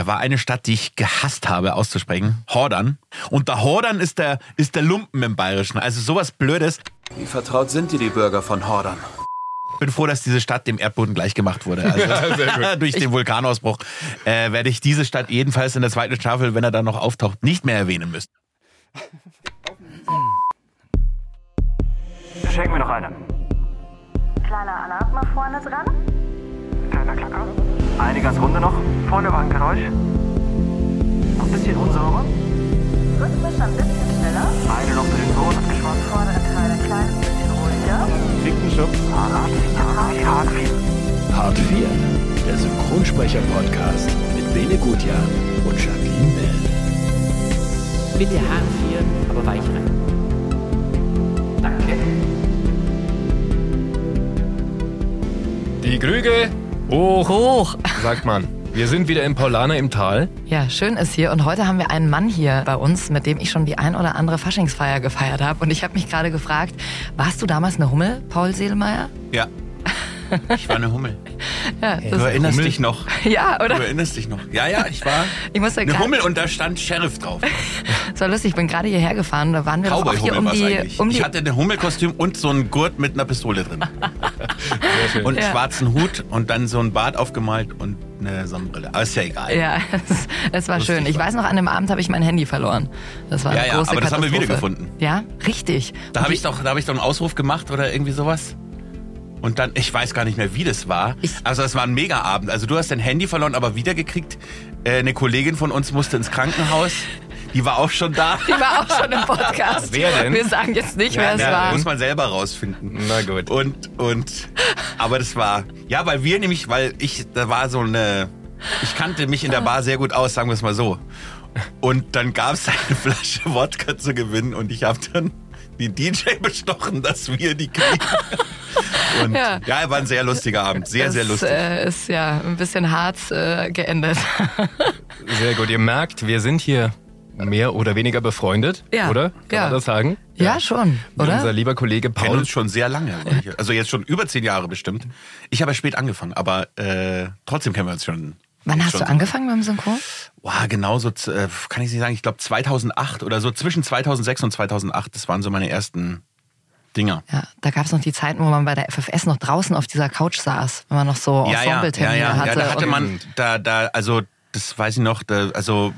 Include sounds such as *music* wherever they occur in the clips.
da war eine Stadt, die ich gehasst habe auszusprechen. Hordern. Und der Hordern ist der, ist der Lumpen im Bayerischen. Also sowas Blödes. Wie vertraut sind dir die Bürger von Hordern? bin froh, dass diese Stadt dem Erdboden gleichgemacht wurde. Also *laughs* ja, *laughs* durch den Vulkanausbruch äh, werde ich diese Stadt jedenfalls in der zweiten Staffel, wenn er dann noch auftaucht, nicht mehr erwähnen müssen. Schenken wir noch eine. Kleiner Alarm mal vorne dran. Kleiner Klacker. Eine ganz runde noch. Vorne war ein Geräusch. Noch ein bisschen unsauber. Rhythmisch ein bisschen schneller. Eine noch für den Boden abgeschwommen. Vordere Teil ein kleines bisschen ruhiger. Ficken Schubs. Hart, hart, hart, Hart 4, der Synchronsprecher-Podcast mit Bene Gutjahr und Jacqueline Bell. Bitte Hahn 4, aber weich rein. Danke. Die Krüge hoch, Hoch. sagt man. Wir sind wieder im Paulaner im Tal. Ja, schön ist hier. Und heute haben wir einen Mann hier bei uns, mit dem ich schon die ein oder andere Faschingsfeier gefeiert habe. Und ich habe mich gerade gefragt, warst du damals eine Hummel, Paul Seelmeier? Ja. Ich war eine Hummel. Ja, Du erinnerst Hummel? dich noch. ja Du oder? erinnerst dich noch. Ja, ja, ich war *laughs* Ich muss ja eine Hummel und da stand Sheriff drauf. *laughs* War lustig, ich bin gerade hierher gefahren. Da waren wir doch auch hier um war die, eigentlich. um die ich hatte ein Hummelkostüm und so einen Gurt mit einer Pistole drin. *laughs* Und einen Ja. schwarzen Hut und dann so ein Bart aufgemalt und eine Sonnenbrille. Aber ist ja egal. Ja, es, es war Lustig schön. Ich war. weiß noch, an dem Abend habe ich mein Handy verloren. Das war eine Ja, ja, große aber das haben wir wiedergefunden. Ja, richtig. Da habe ich doch, da habe ich doch einen Ausruf gemacht oder irgendwie sowas. Und dann, ich weiß gar nicht mehr, wie das war. Ich- also es war ein Mega-Abend. Also du hast dein Handy verloren, aber wiedergekriegt. Äh, eine Kollegin von uns musste ins Krankenhaus. Die war auch schon da. *laughs* Die war auch schon im Podcast. Wer denn? Wir sagen jetzt nicht, wer es Ja, war. muss man selber rausfinden. Na gut. Und, und, aber das war, ja, weil wir nämlich, weil ich, da war so eine, ich kannte mich in der Bar sehr gut aus, sagen wir es mal so. Und dann gab es *laughs* eine Flasche Wodka zu gewinnen und ich habe dann den DJ *laughs* bestochen, dass wir die kriegen. *laughs* Und Ja. ja. war ein sehr lustiger Abend, sehr, sehr Das, lustig. Äh, ist ja ein bisschen hart äh, geendet. *laughs* Sehr gut. Ihr merkt, wir sind hier mehr oder weniger befreundet, Ja, oder? Kann ja. man das sagen? ja, schon, Unser oder? lieber Kollege kennen Paul. uns schon sehr lange. Also jetzt schon über zehn Jahre bestimmt. Ich habe ja spät angefangen, aber äh, trotzdem kennen wir uns schon. Wann hast du angefangen beim Synchron? Wow, genau so, äh, kann ich nicht sagen, ich glaube 2008 oder so, zwischen 2006 und 2008, das waren so meine ersten Dinger. Ja, da gab es noch die Zeiten, wo man bei der FFS noch draußen auf dieser Couch saß, wenn man noch so Ja, ja, ja, Ensemble-Termine ja, hatte. ja, da hatte man, da, da, also, das weiß ich noch, da, also,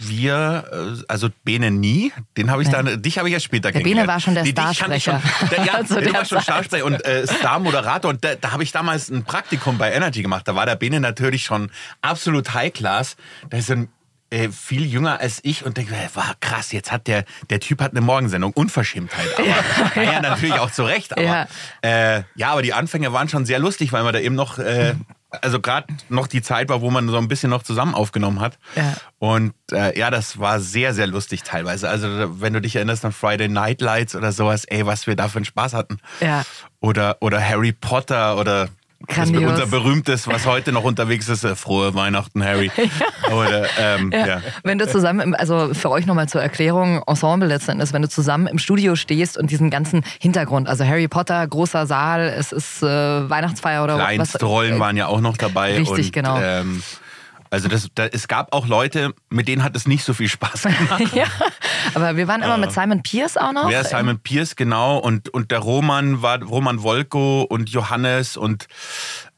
wir, äh, also Bene nie, den habe ich Nee. dann, dich habe ich ja später Der kennengelernt. Bene war schon der schon- Starsprecher. Der, ja, *laughs* Zu der war schon. Starsprecher und äh, Star-Moderator und da, da habe ich damals ein Praktikum bei Energy gemacht. Da war der Bene natürlich schon absolut High-Class. Der ist ein äh, viel jünger als ich und denke, war krass, jetzt hat der, der Typ hat eine Morgensendung, Unverschämtheit. Aber *laughs* ja, ja, natürlich auch zu Recht. Aber, Ja. ja. Äh, ja, aber die Anfänge waren schon sehr lustig, weil man da eben noch, äh, also gerade noch die Zeit war, wo man so ein bisschen noch zusammen aufgenommen hat. Ja. Und äh, ja, das war sehr, sehr lustig teilweise. Also wenn du dich erinnerst an Friday Night Lights oder sowas, ey, was wir da für einen Spaß hatten. Ja. Oder, oder Harry Potter oder Grandios. unser berühmtes, was heute noch unterwegs ist, äh, frohe Weihnachten, Harry. *laughs* Oder ähm, ja. Ja. Wenn du zusammen, im, also für euch nochmal zur Erklärung, Ensemble letzten Endes, wenn du zusammen im Studio stehst und diesen ganzen Hintergrund, also Harry Potter, großer Saal, es ist äh, Weihnachtsfeier oder was. Kleinstrollen waren ja auch noch dabei. Richtig, und, genau. Ähm, also das, da, es gab auch Leute, mit denen hat es nicht so viel Spaß *laughs* gemacht. ja, aber wir waren immer mit Simon Pierce auch noch. Wer Simon Pierce, genau. Und, und der Roman war Roman Wolko und Johannes und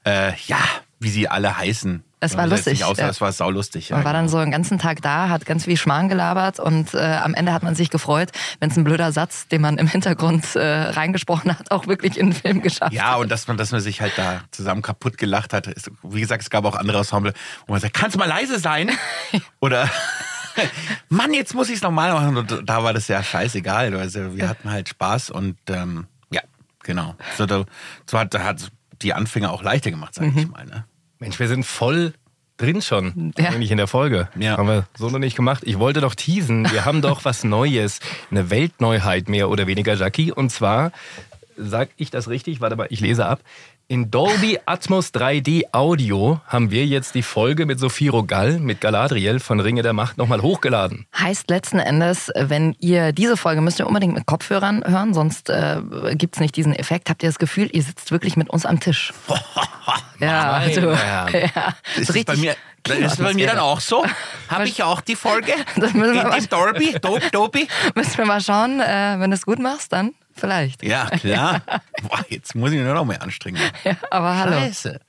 äh, ja, wie sie alle heißen. Es war lustig, aussah, ja. Es war saulustig. Ja, Man war dann genau. so den ganzen Tag da, hat ganz viel Schmarrn gelabert und äh, am Ende hat man sich gefreut, wenn es ein blöder Satz, den man im Hintergrund äh, reingesprochen hat, auch wirklich in den Film geschafft Ja, hat. und dass man, dass man sich halt da zusammen kaputt gelacht hat. Ist, wie gesagt, es gab auch andere Ensemble, wo man sagt, kannst du mal leise sein? *laughs* Oder *laughs* Mann, jetzt muss ich es nochmal machen. Und da war das ja scheißegal. Also wir hatten halt Spaß und ähm, ja, genau. So, so hat, hat die Anfänger auch leichter gemacht, sag Mhm. ich mal. Ne? Mensch, wir sind voll drin schon, Ja. eigentlich in der Folge. Ja. Haben wir so noch nicht gemacht. Ich wollte doch teasen. Wir haben doch was *laughs* Neues, eine Weltneuheit mehr oder weniger, Jackie. Und zwar, sag ich das richtig? Warte mal, ich lese ab. In Dolby Atmos 3D Audio haben wir jetzt die Folge mit Sophie Rogal, mit Galadriel von Ringe der Macht nochmal hochgeladen. Heißt letzten Endes, wenn ihr diese Folge müsst ihr unbedingt mit Kopfhörern hören, sonst äh, gibt's nicht diesen Effekt. Habt ihr das Gefühl, ihr sitzt wirklich mit uns am Tisch? *laughs* Ja, Meine du, Herren. ja. Ist So das bei richtig mir, ist das bei mir dann auch so? Habe ich auch die Folge? *laughs* Das müssen wir mal- Dolby? Dope, *laughs* Dope? Müssen wir mal schauen, äh, wenn du es gut machst, dann vielleicht. Ja, klar. *laughs* Boah, jetzt muss ich mich nur noch mehr anstrengen. Ja, aber hallo. Scheiße.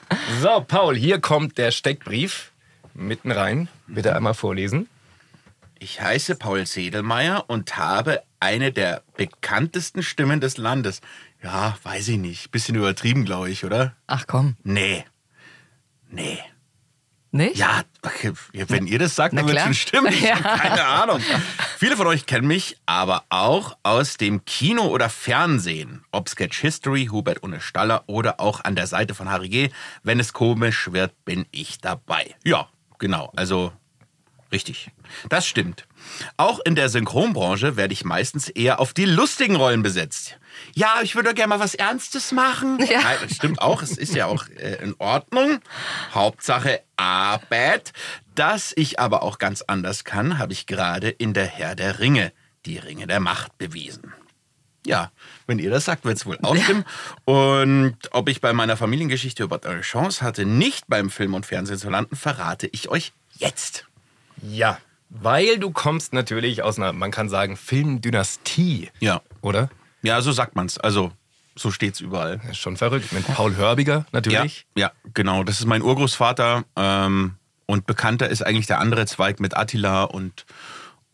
So, Paul, hier kommt der Steckbrief. Mitten rein. Bitte einmal vorlesen. Ich heiße Paul Sedelmeier und habe eine der bekanntesten Stimmen des Landes. Ja, weiß ich nicht. Bisschen übertrieben, glaube ich, oder? Ach komm, Nee. Nee. nicht? Ja, okay, wenn ihr das sagt, Na dann wird klar. schon stimmen. *laughs* Ich Ja. habe keine Ahnung. Viele von euch kennen mich aber auch aus dem Kino oder Fernsehen. Ob Sketch History, Hubert ohne Staller oder auch an der Seite von Harry G. Wenn es komisch wird, bin ich dabei. Ja, genau. Also richtig. Das stimmt. Auch in der Synchronbranche werde ich meistens eher auf die lustigen Rollen besetzt. Ja, ich würde gerne mal was Ernstes machen. *laughs* Ja. Nein, das stimmt auch. Es ist ja auch äh, in Ordnung. Hauptsache Arbeit. Dass ich aber auch ganz anders kann, habe ich gerade in der Herr der Ringe, die Ringe der Macht, bewiesen. Ja, wenn ihr das sagt, wird es wohl auch stimmen. Und ob ich bei meiner Familiengeschichte überhaupt eine Chance hatte, nicht beim Film und Fernsehen zu landen, verrate ich euch jetzt. Ja, weil du kommst natürlich aus einer, man kann sagen, Filmdynastie, Ja. oder? Ja, so sagt man's. Also, so steht's überall. Das ist schon verrückt. Mit Paul Hörbiger natürlich. Ja, ja, genau. Das ist mein Urgroßvater. Ähm, und bekannter ist eigentlich der andere Zweig mit Attila und,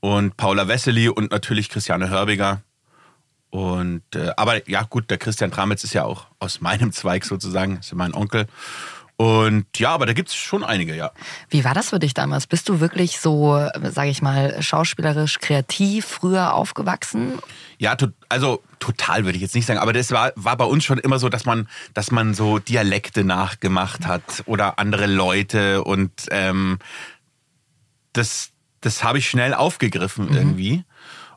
und Paula Wessely und natürlich Christiane Hörbiger. Und äh, aber ja, gut, der Christian Tramitz ist ja auch aus meinem Zweig sozusagen, ist ja mein Onkel. Und ja, aber da gibt's schon einige, ja. Wie war das für dich damals? Bist du wirklich so, sage ich mal, schauspielerisch kreativ früher aufgewachsen? Ja, to also total würde ich jetzt nicht sagen, aber das war, war bei uns schon immer so, dass man, dass man so Dialekte nachgemacht hat oder andere Leute und ähm, das, das habe ich schnell aufgegriffen irgendwie.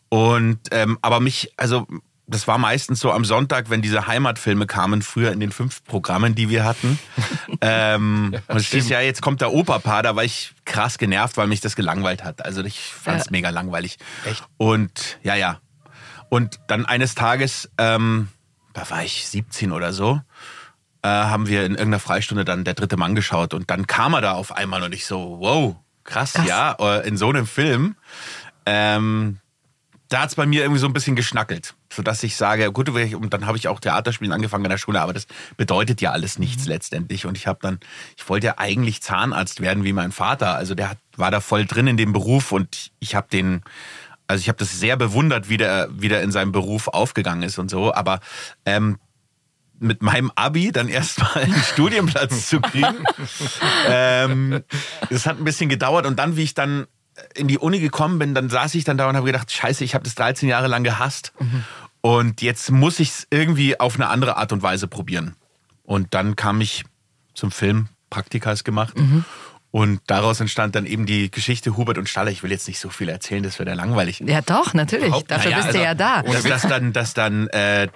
Und ähm, aber mich, also das war meistens so am Sonntag, wenn diese Heimatfilme kamen, früher in den fünf Programmen, die wir hatten. *laughs* ähm, und es hieß ja, jetzt kommt der Operpaar, da war ich krass genervt, weil mich das gelangweilt hat. Also ich fand es Ja. mega langweilig. Echt? Und ja, ja. Und dann eines Tages, ähm, da war ich 17 oder so, äh, haben wir in irgendeiner Freistunde dann der dritte Mann geschaut und dann kam er da auf einmal und ich so, wow, krass, Krass. ja, äh, in so einem Film. Ähm, da hat's bei mir irgendwie so ein bisschen geschnackelt, sodass ich sage, gut, und dann habe ich auch Theaterspielen angefangen in der Schule, aber das bedeutet ja alles nichts letztendlich. Und ich habe dann, ich wollte ja eigentlich Zahnarzt werden wie mein Vater. Also der hat, war da voll drin in dem Beruf und ich habe den, also ich habe das sehr bewundert, wie der, wie der in seinem Beruf aufgegangen ist und so. Aber ähm, mit meinem Abi dann erstmal einen *laughs* Studienplatz zu kriegen. ähm, das hat ein bisschen gedauert und dann, wie ich dann in die Uni gekommen bin, dann saß ich dann da und habe gedacht, scheiße, ich habe das 13 Jahre lang gehasst und jetzt muss ich es irgendwie auf eine andere Art und Weise probieren. Und dann kam ich zum Film, Praktikas gemacht und daraus entstand dann eben die Geschichte Hubert und Staller. Ich will jetzt nicht so viel erzählen, das wäre ja langweilig. Ja, doch, natürlich. Überhaupt- Dafür Naja, bist du also, ja da. Dass, dass dann, dass dann, äh,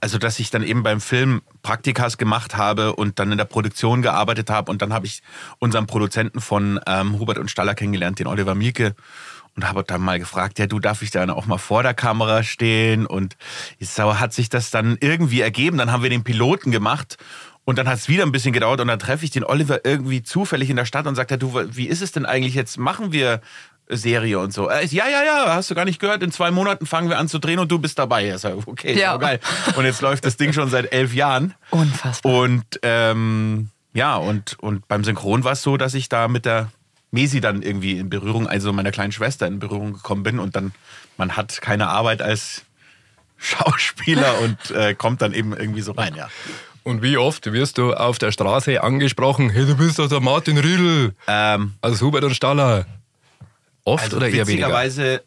also dass ich dann eben beim Film Praktikas gemacht habe und dann in der Produktion gearbeitet habe und dann habe ich unseren Produzenten von ähm, Hubert und Staller kennengelernt, den Oliver Mielke. Und habe dann mal gefragt, ja, du darf ich dann auch mal vor der Kamera stehen? Und jetzt hat sich das dann irgendwie ergeben. Dann haben wir den Piloten gemacht und dann hat es wieder ein bisschen gedauert und dann treffe ich den Oliver irgendwie zufällig in der Stadt und sagt, ja, du, wie ist es denn eigentlich jetzt? Machen wir Serie und so. Äh, ja, ja, ja, hast du gar nicht gehört. In zwei Monaten fangen wir an zu drehen und du bist dabei. Ich sag, okay, Ja. ja. geil. Und jetzt läuft das Ding schon seit elf Jahren. Unfassbar. Und ähm, ja, und, und beim Synchron war es so, dass ich da mit der Mesi dann irgendwie in Berührung, also meiner kleinen Schwester in Berührung gekommen bin und dann, man hat keine Arbeit als Schauspieler und äh, kommt dann eben irgendwie so rein, ja. Und wie oft wirst du auf der Straße angesprochen, hey, du bist doch der Martin Riedl, Ähm, also Hubert und Staller. Oft also oder eher weniger? witzigerweise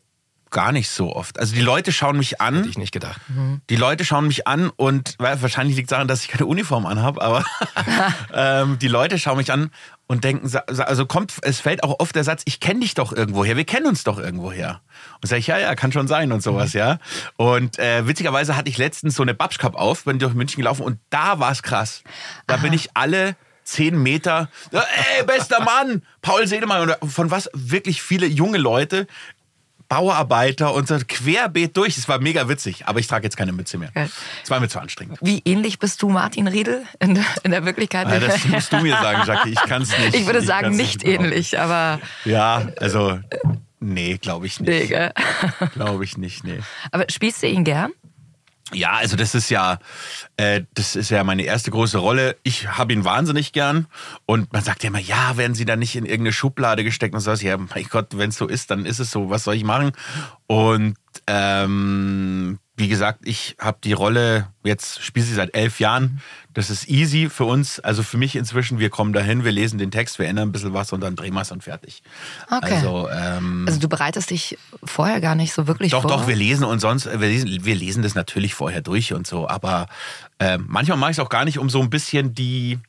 gar nicht so oft. Also die Leute schauen mich an. Hätte ich nicht gedacht. Die Leute schauen mich an und weil, wahrscheinlich liegt es daran, dass ich keine Uniform anhabe, aber *laughs* ähm, die Leute schauen mich an und denken, also kommt, es fällt auch oft der Satz, ich kenne dich doch irgendwoher, wir kennen uns doch irgendwoher. Und sage ich, ja, ja, kann schon sein und sowas, ja. Und äh, witzigerweise hatte ich letztens so eine Babschkap auf, bin durch München gelaufen und da war es krass. Da bin ich alle zehn Meter, ey, bester Mann, Paul Sedemann, oder von was wirklich viele junge Leute Bauarbeiter und so querbeet durch. Es war mega witzig, aber ich trage jetzt keine Mütze mehr. Es war mir zu anstrengend. Wie ähnlich bist du Martin Riedel in, der- in der Wirklichkeit? Ah, das musst du mir sagen, Jackie. Ich kann es nicht. ich würde sagen, kann's nicht behaupten. ähnlich, aber Ja, also, nee, glaube ich nee, nicht. gell? Glaube ich nicht, nee. Aber spielst du ihn gern? Ja, also das ist ja, äh, das ist ja meine erste große Rolle. Ich habe ihn wahnsinnig gern und man sagt ja immer, ja, werden Sie da nicht in irgendeine Schublade gesteckt und so was. Ja, mein Gott, wenn es so ist, dann ist es so. Was soll ich machen? Und ähm, wie gesagt, ich habe die Rolle jetzt spiele sie seit elf Jahren. Das ist easy für uns, also für mich inzwischen. Wir kommen dahin, wir lesen den Text, wir ändern ein bisschen was und dann drehen wir es und fertig. Okay. Also ähm, Also du bereitest dich vorher gar nicht so wirklich doch, vor? doch, wir lesen und sonst, wir lesen, wir lesen das natürlich vorher durch und so, aber ähm, manchmal mache ich es auch gar nicht, um so ein bisschen die,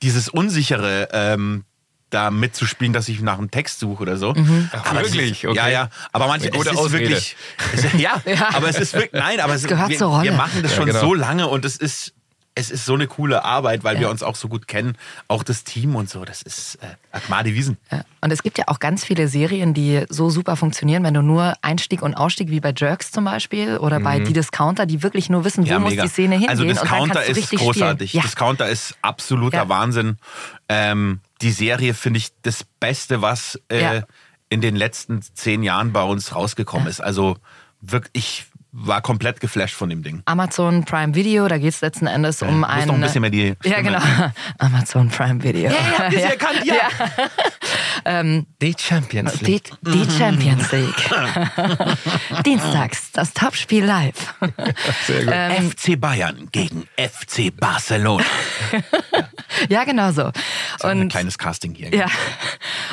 dieses Unsichere ähm, da mitzuspielen, dass ich nach einem Text suche oder so. Ach, Aber es wirklich? Okay. Ja, ja. Aber manchmal Eine gute es ist Ausrede. wirklich. Es, ja, Ja. aber es ist wirklich. Nein, aber es, gehört wir, zur Rolle. wir machen das Ja, schon genau. so lange und es ist. Es ist so eine coole Arbeit, weil Ja. wir uns auch so gut kennen. Auch das Team und so. Das ist äh, Agmade Wiesen. Ja. Und es gibt ja auch ganz viele Serien, die so super funktionieren, wenn du nur Einstieg und Ausstieg, wie bei Jerks zum Beispiel oder bei Die Discounter, die wirklich nur wissen, wo muss die Szene hingehen. Also Discounter ist großartig. Ja. Discounter ist absoluter Ja. Wahnsinn. Ähm, die Serie finde ich das Beste, was äh, Ja. in den letzten zehn Jahren bei uns rausgekommen ist. Also wirklich, ich war komplett geflasht von dem Ding. Amazon Prime Video, da geht es letzten Endes um muss einen. noch ein bisschen mehr die Ja, Stimme. genau. *laughs* Amazon Prime Video. Ja, ihr habt es *laughs* erkannt, ja. *laughs* Die Champions Die, League. die Champions League. Dienstags, das Topspiel live. Sehr gut. Ähm, FC Bayern gegen FC Barcelona. ja, genau so. So ein Und kleines Casting hier. Ja,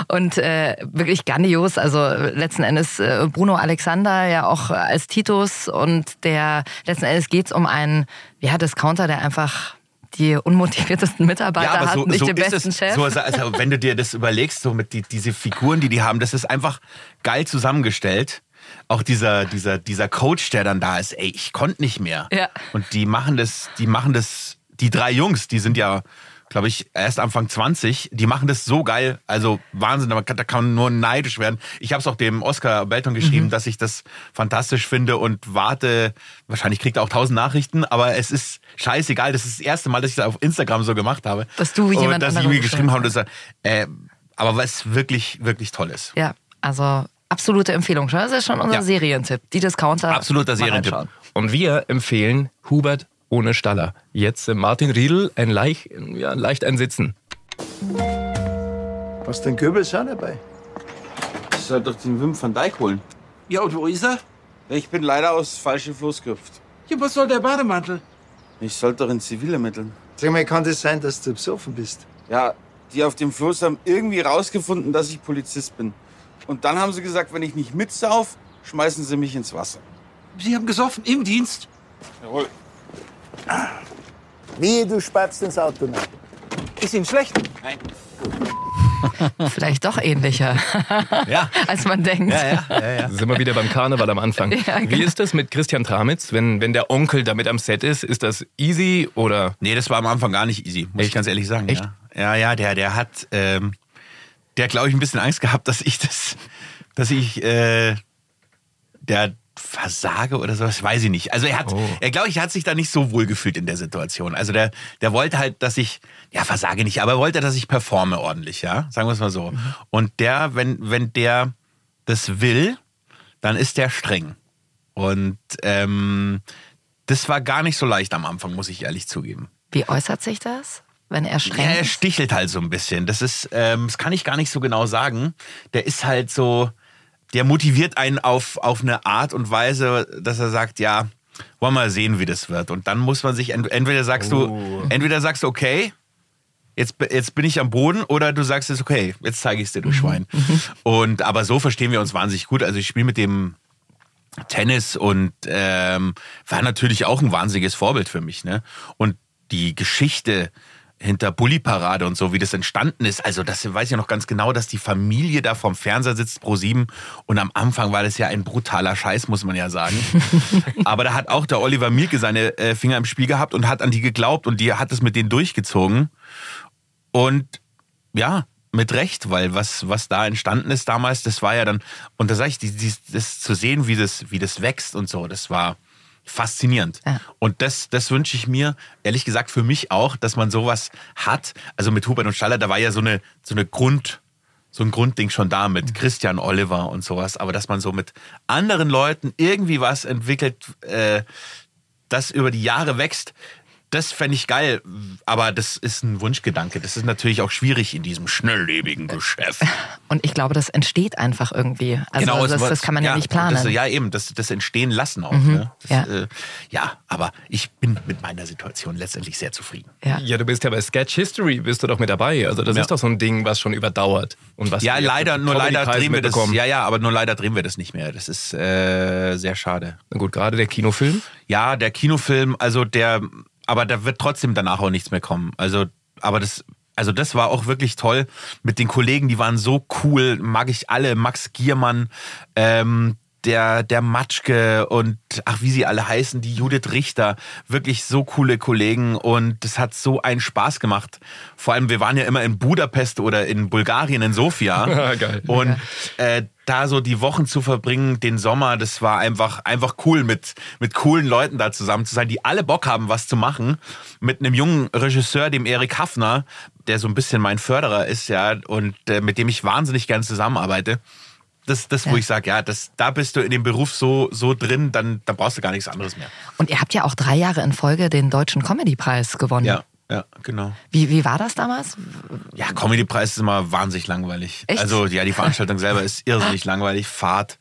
und äh, wirklich grandios. Also letzten Endes äh, Bruno Alexander ja auch als Titus und der letzten Endes geht's um einen ja, Discounter, der einfach die unmotiviertesten Mitarbeiter hat, nicht den ist besten es, Chef. So, also, also wenn du dir das überlegst, so mit die, diese Figuren, die die haben, das ist einfach geil zusammengestellt. Auch dieser, dieser, dieser Coach, der dann da ist, ey, ich konnte nicht mehr. Ja. Und die machen das, die machen das, die drei Jungs, die sind ja, glaube ich, erst Anfang 20, die machen das so geil. Also Wahnsinn, da kann, da kann man nur neidisch werden. Ich habe es auch dem Oscar Belton geschrieben, Mhm. dass ich das fantastisch finde und warte, wahrscheinlich kriegt er auch tausend Nachrichten, aber es ist scheißegal. Das ist das erste Mal, dass ich das auf Instagram so gemacht habe. Dass du und jemand dass ich mir geschrieben habe, dass er, äh, aber was wirklich, wirklich toll ist. ja, also absolute Empfehlung. Das ist schon unser Ja. Serientipp. Die Discounter. Absoluter Serientipp. Und wir empfehlen Hubert ohne Staller. Jetzt äh, Martin Riedl, ein leicht, ja, leicht ein Sitzen. Hast du den Goebbels auch dabei? Ich soll doch den Wim van Dijk holen. Ja, und wo ist er? Ich bin leider aus falsche Floß gehüpft. Ja, was soll der Bademantel? Ich sollte doch in Zivil ermitteln. Sag mal, kann das sein, dass du besoffen bist? Ja, die auf dem Floß haben irgendwie rausgefunden, dass ich Polizist bin. Und dann haben sie gesagt, wenn ich nicht mitsauf, schmeißen sie mich ins Wasser. Sie haben gesoffen im Dienst? Jawohl. Wie, du spatzt ins Auto rein. Ist Ihnen schlecht? Nein. *laughs* Vielleicht doch ähnlicher, *laughs* Ja. als man denkt. Ja, ja, ja, ja. Sind wir wieder beim Karneval am Anfang. *laughs* Ja, genau. Wie ist das mit Christian Tramitz, wenn, wenn der Onkel damit am Set ist? Ist das easy oder? Nee, das war am Anfang gar nicht easy, muss ich Echt? ganz ehrlich sagen. Echt? Ja, ja, ja der, der hat, ähm, der glaube ich ein bisschen Angst gehabt, dass ich das, dass ich, äh, der versage oder sowas, weiß ich nicht. Also er hat, Oh. er glaube ich, hat sich da nicht so wohl gefühlt in der Situation. Also der, der wollte halt, dass ich, ja, versage nicht, aber er wollte, dass ich performe ordentlich, ja, sagen wir es mal so. Und der, wenn, wenn der das will, dann ist der streng. Und ähm, das war gar nicht so leicht am Anfang, muss ich ehrlich zugeben. Wie äußert sich das, wenn er streng Ja, er stichelt halt so ein bisschen. Das ist, ähm, das kann ich gar nicht so genau sagen. Der ist halt so, der motiviert einen auf, auf eine Art und Weise, dass er sagt, ja, wollen wir mal sehen, wie das wird. Und dann muss man sich, ent- entweder sagst Oh. du, entweder sagst du, okay, jetzt, jetzt bin ich am Boden, oder du sagst es, okay, jetzt zeige ich es dir, du Schwein. Und aber so verstehen wir uns wahnsinnig gut. Also ich spiele mit dem Tennis und ähm, war natürlich auch ein wahnsinniges Vorbild für mich. Ne? Und die Geschichte hinter Bully Parade und so, wie das entstanden ist, also das weiß ich noch ganz genau, dass die Familie da vorm Fernseher sitzt pro sieben und am Anfang war das ja ein brutaler Scheiß, muss man ja sagen. *laughs* Aber da hat auch der Oliver Mielke seine äh, Finger im Spiel gehabt und hat an die geglaubt und die hat es mit denen durchgezogen. Und ja, mit Recht, weil was, was da entstanden ist damals, das war ja dann, und da sage ich, die, die, das zu sehen, wie das, wie das wächst und so, das war faszinierend. Ja. Und das, das wünsche ich mir, ehrlich gesagt, für mich auch, dass man sowas hat. Also mit Hubert und Staller, da war ja so eine, so eine Grund, so ein Grundding schon da mit Christian Oliver und sowas, aber dass man so mit anderen Leuten irgendwie was entwickelt, äh, das über die Jahre wächst, das fände ich geil, aber das ist ein Wunschgedanke. Das ist natürlich auch schwierig in diesem schnelllebigen Geschäft. *laughs* Und ich glaube, das entsteht einfach irgendwie. Also Genau, das, das kann man ja, nicht und planen. Das, ja, eben, das, das entstehen lassen auch. Mhm, Ne? Das, ja. Äh, ja, aber ich bin mit meiner Situation letztendlich sehr zufrieden. Ja. Ja, du bist ja bei Sketch History, bist du doch mit dabei. Also das Ja. ist doch so ein Ding, was schon überdauert. Und was ja, leider, nur leider drehen wir das. Ja, ja, aber nur leider drehen wir das nicht mehr. Das ist äh, sehr schade. Na gut, gerade der Kinofilm. Ja, der Kinofilm, also der, aber da wird trotzdem danach auch nichts mehr kommen. Also, aber das, also das war auch wirklich toll mit den Kollegen, die waren so cool, mag ich alle, Max Giermann, ähm, der, der Matschke und ach, wie sie alle heißen, die Judith Richter, wirklich so coole Kollegen und das hat so einen Spaß gemacht. Vor allem, wir waren ja immer in Budapest oder in Bulgarien, in Sofia. *laughs* Geil. Und äh, da so die Wochen zu verbringen, den Sommer, das war einfach, einfach cool, mit, mit coolen Leuten da zusammen zu sein, die alle Bock haben, was zu machen. Mit einem jungen Regisseur, dem Erik Hafner, der so ein bisschen mein Förderer ist, ja, und äh, mit dem ich wahnsinnig gern zusammenarbeite. Das, das wo Ja. ich sage, ja, das, da bist du in dem Beruf so, so drin, dann, dann brauchst du gar nichts anderes mehr. Und ihr habt ja auch drei Jahre in Folge den Deutschen Comedy-Preis gewonnen. Ja, ja, genau. Wie, wie war das damals? Ja, Comedy-Preis ist immer wahnsinnig langweilig. Echt? Also ja, die Veranstaltung *laughs* selber ist irrsinnig langweilig, Fahrt.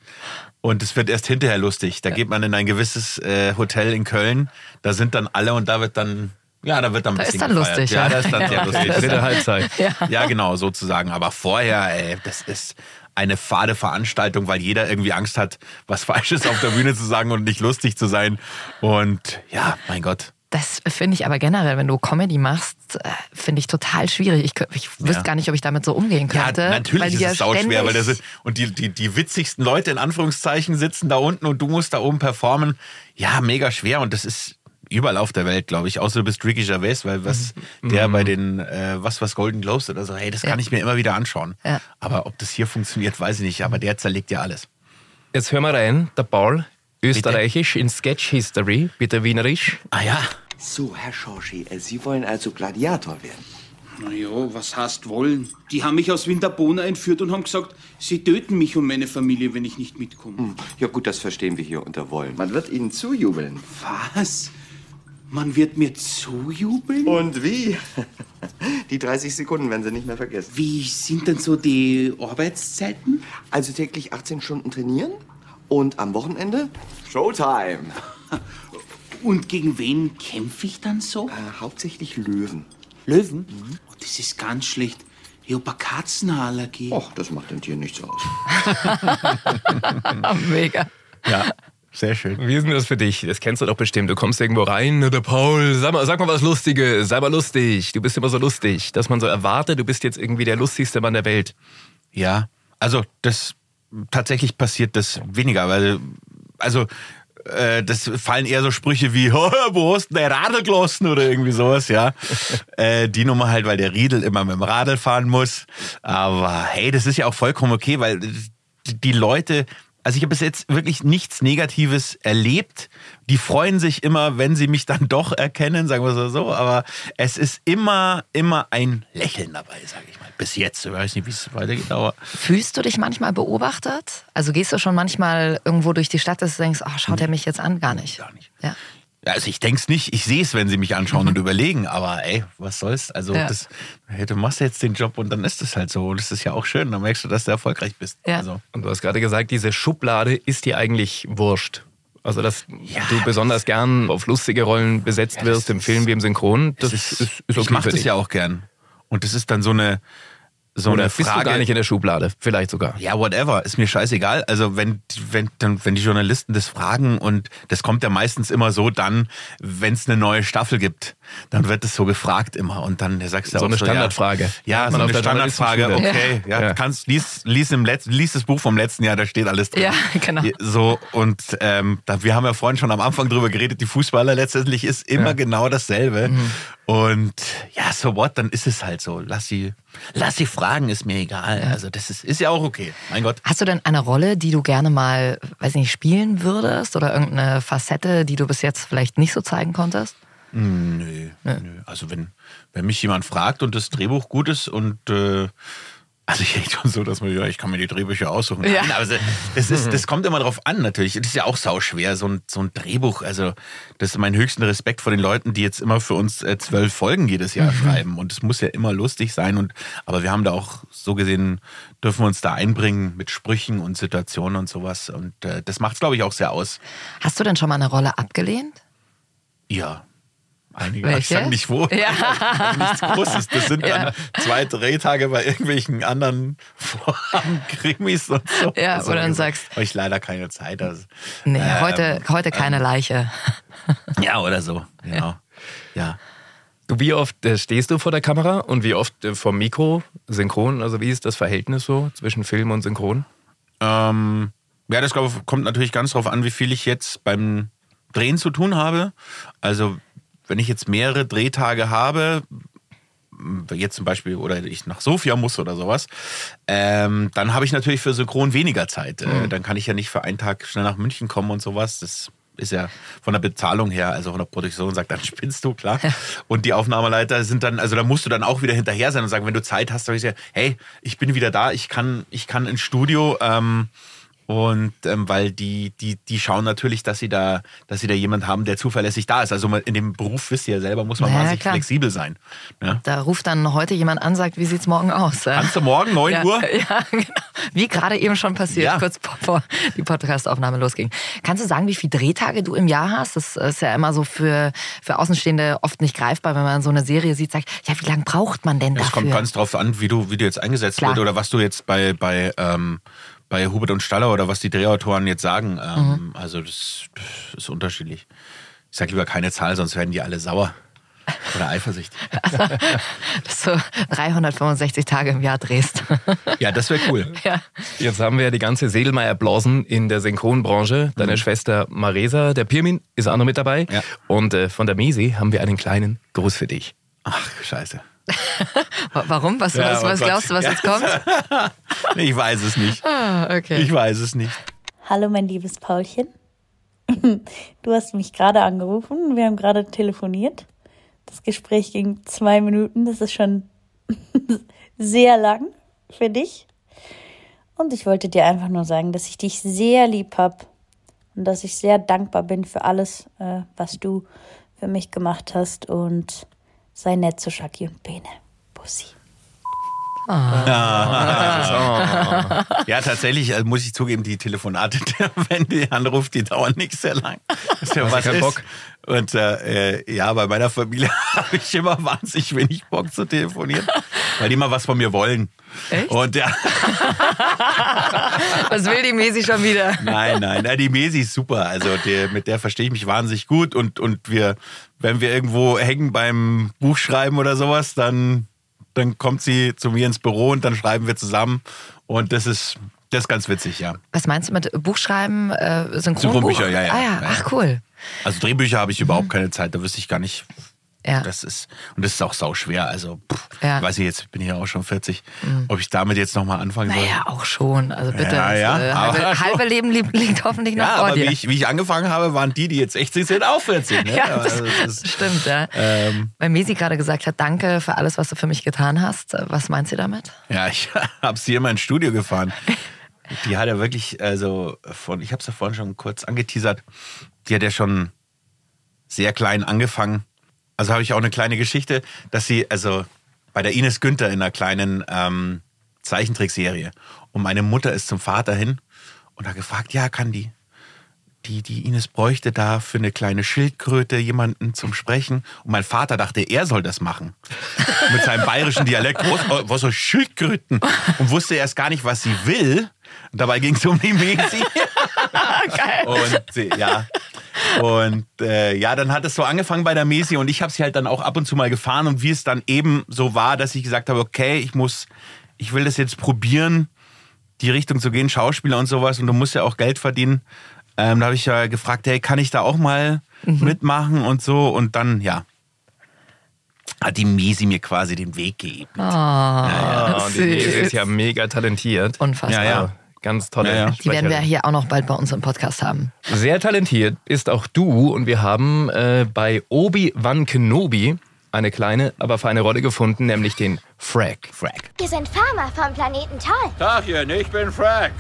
Und es wird erst hinterher lustig. Da geht man in ein gewisses äh, Hotel in Köln, da sind dann alle und da wird dann, ja, da wird dann ein Da ist bisschen dann gefeiert. lustig, Ja, ja. da ist dann *laughs* Ja. sehr lustig. Dritte Halbzeit. *laughs* Ja. Ja, genau, sozusagen. Aber vorher, ey, das ist eine fade Veranstaltung, weil jeder irgendwie Angst hat, was *laughs* Falsches auf der Bühne zu sagen und nicht lustig zu sein. Und ja, mein Gott. Das finde ich aber generell, wenn du Comedy machst, äh, finde ich total schwierig. Ich, ich wüsste Ja. gar nicht, ob ich damit so umgehen könnte. Ja, natürlich ist ja es sauschwer, weil da sind, und die, die, die witzigsten Leute in Anführungszeichen sitzen da unten und du musst da oben performen. Ja, mega schwer und das ist überall auf der Welt, glaube ich. Außer du bist Ricky Gervais, weil was der bei den, äh, was was Golden Globes oder so, hey, das kann Mhm. Ja. ich mir immer wieder anschauen. Ja. Aber ob das hier funktioniert, weiß ich nicht. Aber der zerlegt ja alles. Jetzt hören wir rein, der Paul, österreichisch in Sketch History, bitte wienerisch. Ah ja. So, Herr Schorschi, äh, Sie wollen also Gladiator werden? Na ja, was heißt wollen? Die haben mich aus Winterbona entführt und haben gesagt, sie töten mich und meine Familie, wenn ich nicht mitkomme. Ja gut, das verstehen wir hier unter wollen. Man wird Ihnen zujubeln. Was? Man wird mir zujubeln? Und wie? *laughs* Die 30 Sekunden werden Sie nicht mehr vergessen. Wie sind denn so die Arbeitszeiten? Also täglich 18 Stunden trainieren und am Wochenende Showtime. *laughs* Und gegen wen kämpfe ich dann so? Äh, hauptsächlich Löwen. Löwen? Oh, das ist ganz schlecht. Ich hab eine Katzenallergie. Och, das macht dem Tier nichts aus. *laughs* Mega. Ja, sehr schön. Wie ist denn das für dich? Das kennst du doch bestimmt. Du kommst irgendwo rein, der Paul, sag mal, sag mal was Lustiges, sei mal lustig. Du bist immer so lustig, dass man so erwartet, du bist jetzt irgendwie der lustigste Mann der Welt. Ja, also das tatsächlich passiert das weniger, weil also äh, das fallen eher so Sprüche wie *laughs* wo hast du der Radl gelassen oder irgendwie sowas, ja. *laughs* äh, die Nummer halt, weil der Riedel immer mit dem Radl fahren muss. Aber hey, das ist ja auch vollkommen okay, weil die Leute also ich habe bis jetzt wirklich nichts Negatives erlebt. Die freuen sich immer, wenn sie mich dann *laughs* doch erkennen, sagen wir es so. Aber es ist immer, immer ein Lächeln dabei, sage ich mal. Bis jetzt. Ich weiß nicht, wie es weitergeht, aber Fühlst du dich manchmal beobachtet? Also gehst du schon manchmal irgendwo durch die Stadt, dass du denkst, ach, schaut er mich jetzt an? Gar nicht. Gar nicht. Ja. Ja, also ich denke es nicht. Ich sehe es, wenn sie mich anschauen und überlegen. Aber ey, was soll's? Also Ja. das, hey, du machst jetzt den Job und dann ist es halt so. Und das ist ja auch schön. Dann merkst du, dass du erfolgreich bist. Ja. Also, Und du hast gerade gesagt, diese Schublade ist dir eigentlich wurscht. Also, dass du besonders gern auf lustige Rollen besetzt Ja, das wirst, im ist- Film wie im Synchron, das es ist, ist, okay ich mache für das dich. ja auch gern. Und das ist dann so eine so Oder eine bist Frage. du gar nicht in der Schublade? Vielleicht sogar. Ja, whatever, ist mir scheißegal. Also wenn, wenn, dann, wenn die Journalisten das fragen und das kommt ja meistens immer so dann, wenn es eine neue Staffel gibt, dann wird es so gefragt immer und dann sagst du So auch eine so, Standardfrage. Ja, ja so eine der Standardfrage, okay. Ja, Ja. Du kannst, lies, lies, im Letz-, lies das Buch vom letzten Jahr, da steht alles drin. Ja, *laughs* genau. So, und ähm, da, wir haben ja vorhin schon am Anfang drüber geredet, die Fußballer letztendlich ist immer Ja. genau dasselbe. Und ja, so what, dann ist es halt so. Lass sie, lass sie fragen, ist mir egal. Also das ist, ist ja auch okay. Mein Gott. Hast du denn eine Rolle, die du gerne mal, weiß nicht, spielen würdest? Oder irgendeine Facette, die du bis jetzt vielleicht nicht so zeigen konntest? Nö, nö. Also wenn, wenn mich jemand fragt und das Drehbuch gut ist und äh, also ich rede schon so, dass man, ja, ich kann mir die Drehbücher aussuchen. Ja. Nein, aber das, ist, das kommt immer drauf an natürlich. Das ist ja auch sauschwer, so ein, so ein Drehbuch. Also das ist mein höchsten Respekt vor den Leuten, die jetzt immer für uns äh, zwölf Folgen jedes Jahr Mhm. schreiben. Und es muss ja immer lustig sein. Und, aber wir haben da auch so gesehen, dürfen wir uns da einbringen mit Sprüchen und Situationen und sowas. Und äh, das macht es, glaube ich, auch sehr aus. Hast du denn schon mal eine Rolle abgelehnt? Ja. Einige. Welche? Ich sag nicht wo. Ja. *laughs* Nichts Großes. Das sind dann Ja. zwei Drehtage bei irgendwelchen anderen Vorhaben, Krimis und so. Ja, wo du dann ich sagst- Habe ich leider keine Zeit. Also, Nee, ähm, heute, heute keine Leiche. *laughs* Ja, oder so. Genau. Ja. Du, wie oft äh, stehst du vor der Kamera und wie oft äh, vor Mikro, synchron? Also wie ist das Verhältnis so zwischen Film und Synchron? Ähm, ja, das glaub, kommt natürlich ganz drauf an, wie viel ich jetzt beim Drehen zu tun habe. Also, wenn ich jetzt mehrere Drehtage habe, jetzt zum Beispiel, oder ich nach Sofia muss oder sowas, ähm, dann habe ich natürlich für Synchron weniger Zeit. Äh, dann kann ich ja nicht für einen Tag schnell nach München kommen und sowas. Das ist ja von der Bezahlung her, also von der Produktion, sagt, dann spinnst du, klar. Und die Aufnahmeleiter sind dann, also da musst du dann auch wieder hinterher sein und sagen, wenn du Zeit hast, dann ich ja, hey, ich bin wieder da, ich kann, ich kann ins Studio, ähm, und ähm, weil die, die, die schauen natürlich, dass sie da, dass sie da jemand haben, der zuverlässig da ist. Also in dem Beruf wisst ihr ja selber, muss man Ja, wahnsinnig klar. flexibel sein. Ja. Da ruft dann heute jemand an, sagt, wie sieht's morgen aus? Kannst du morgen, 9 ja, Uhr? *laughs* Ja, genau. Wie gerade eben schon passiert, kurz bevor die Podcastaufnahme losging. Kannst du sagen, wie viele Drehtage du im Jahr hast? Das ist ja immer so für, für Außenstehende oft nicht greifbar, wenn man so eine Serie sieht, sagt, ja, wie lange braucht man denn Es dafür? kommt ganz drauf an, wie du, wie du jetzt eingesetzt Klar. wird oder was du jetzt bei, bei, ähm, bei Hubert und Staller oder was die Drehautoren jetzt sagen. Ähm, Mhm. Also das, das ist unterschiedlich. Ich sage lieber keine Zahl, sonst werden die alle sauer oder eifersüchtig. *laughs* Dass du 365 Tage im Jahr drehst. *laughs* Ja, das wäre cool. ja. Jetzt haben wir ja die ganze Sedelmeier Blasen in der Synchronbranche. Deine Schwester Maresa, der Pirmin, ist auch noch mit dabei. Ja. Und äh, von der Mesi haben wir einen kleinen Gruß für dich. Ach, scheiße. *laughs* Warum? Was, Ja, was, was glaubst du, was Ja. jetzt kommt? *laughs* Ich weiß es nicht. Ah, okay. Ich weiß es nicht. Hallo, mein liebes Paulchen. *laughs* Du hast mich gerade angerufen. Wir haben gerade telefoniert. Das Gespräch ging zwei Minuten. Das ist schon sehr lang für dich. Und ich wollte dir einfach nur sagen, dass ich dich sehr lieb habe und dass ich sehr dankbar bin für alles, äh, was du für mich gemacht hast. Und sei nett zu Shaki und Bene. Bussi. Ah. Ja, tatsächlich äh, muss ich zugeben, die Telefonate, *laughs* wenn die anruft, die dauern nicht sehr lang. Ist ja was keinen ist. Bock? Und äh, äh, ja, bei meiner Familie *laughs* habe ich immer wahnsinnig wenig Bock zu telefonieren, weil die immer was von mir wollen. Echt? Und ja, *laughs* Was will die Mesi schon wieder? nein, nein, die Mesi ist super. Also die, mit der verstehe ich mich wahnsinnig gut und, und wir, wenn wir irgendwo hängen beim Buchschreiben oder sowas, dann, dann kommt sie zu mir ins Büro und dann schreiben wir zusammen. Und das ist, das ist ganz witzig, ja. Was meinst du mit Buchschreiben, äh, Synchronbuch? Synchronbücher, ja, ja. Ah ja. ach cool. Also Drehbücher habe ich überhaupt keine Zeit, da wüsste ich gar nicht. Ja. Das ist, und das ist auch sau schwer. Also, pff, Ja. ich weiß ich jetzt, bin ich ja auch schon 40, ob ich damit jetzt nochmal anfangen soll. Naja, auch schon. Also bitte. Ja, das, ja, äh, aber halbe, *laughs* halbe Leben liegt, liegt hoffentlich noch Ja, vor aber dir. wie ich, wie ich angefangen habe, waren die, die jetzt 60 sind, auch 40. Ne? *laughs* Ja, Aber das, das ist, stimmt, ja. ähm, Weil Mesi gerade gesagt hat, danke für alles, was du für mich getan hast. Was meint sie damit? ja, ich *laughs* habe sie immer ins Studio gefahren. Die hat ja wirklich, also von, ich habe es ja vorhin schon kurz angeteasert, die hat ja schon sehr klein angefangen. Also habe ich auch eine kleine Geschichte, dass sie, also bei der Ines Günther in einer kleinen ähm, Zeichentrickserie. Und meine Mutter ist zum Vater hin und hat gefragt, ja, kann die, die, die Ines bräuchte da für eine kleine Schildkröte jemanden zum Sprechen. Und mein Vater dachte, er soll das machen. *laughs* Mit seinem bayerischen Dialekt. Was, was so Schildkröten? Und wusste erst gar nicht, was sie will. Und dabei ging es um die *laughs* *laughs* Mesi. Und sie, ja. Und äh, ja, dann hat es so angefangen bei der Mesi und ich habe sie halt dann auch ab und zu mal gefahren und wie es dann eben so war, dass ich gesagt habe, okay, ich muss, ich will das jetzt probieren, die Richtung zu gehen, Schauspieler und sowas und du musst ja auch Geld verdienen. Ähm, da habe ich ja gefragt, hey, kann ich da auch mal mitmachen und so und dann, ja, hat die Mesi mir quasi den Weg geebnet. Ah, und die süß. ist ja mega talentiert. Unfassbar. Ja, ja. Ganz tolle Ja, ja. Die werden wir hier auch noch bald bei uns im Podcast haben. Sehr talentiert ist auch du und wir haben äh, bei Obi-Wan Kenobi eine kleine, aber feine Rolle gefunden, nämlich den Frag. Frag. Wir sind Farmer vom Planeten Toll. Tagchen, ich bin Frank.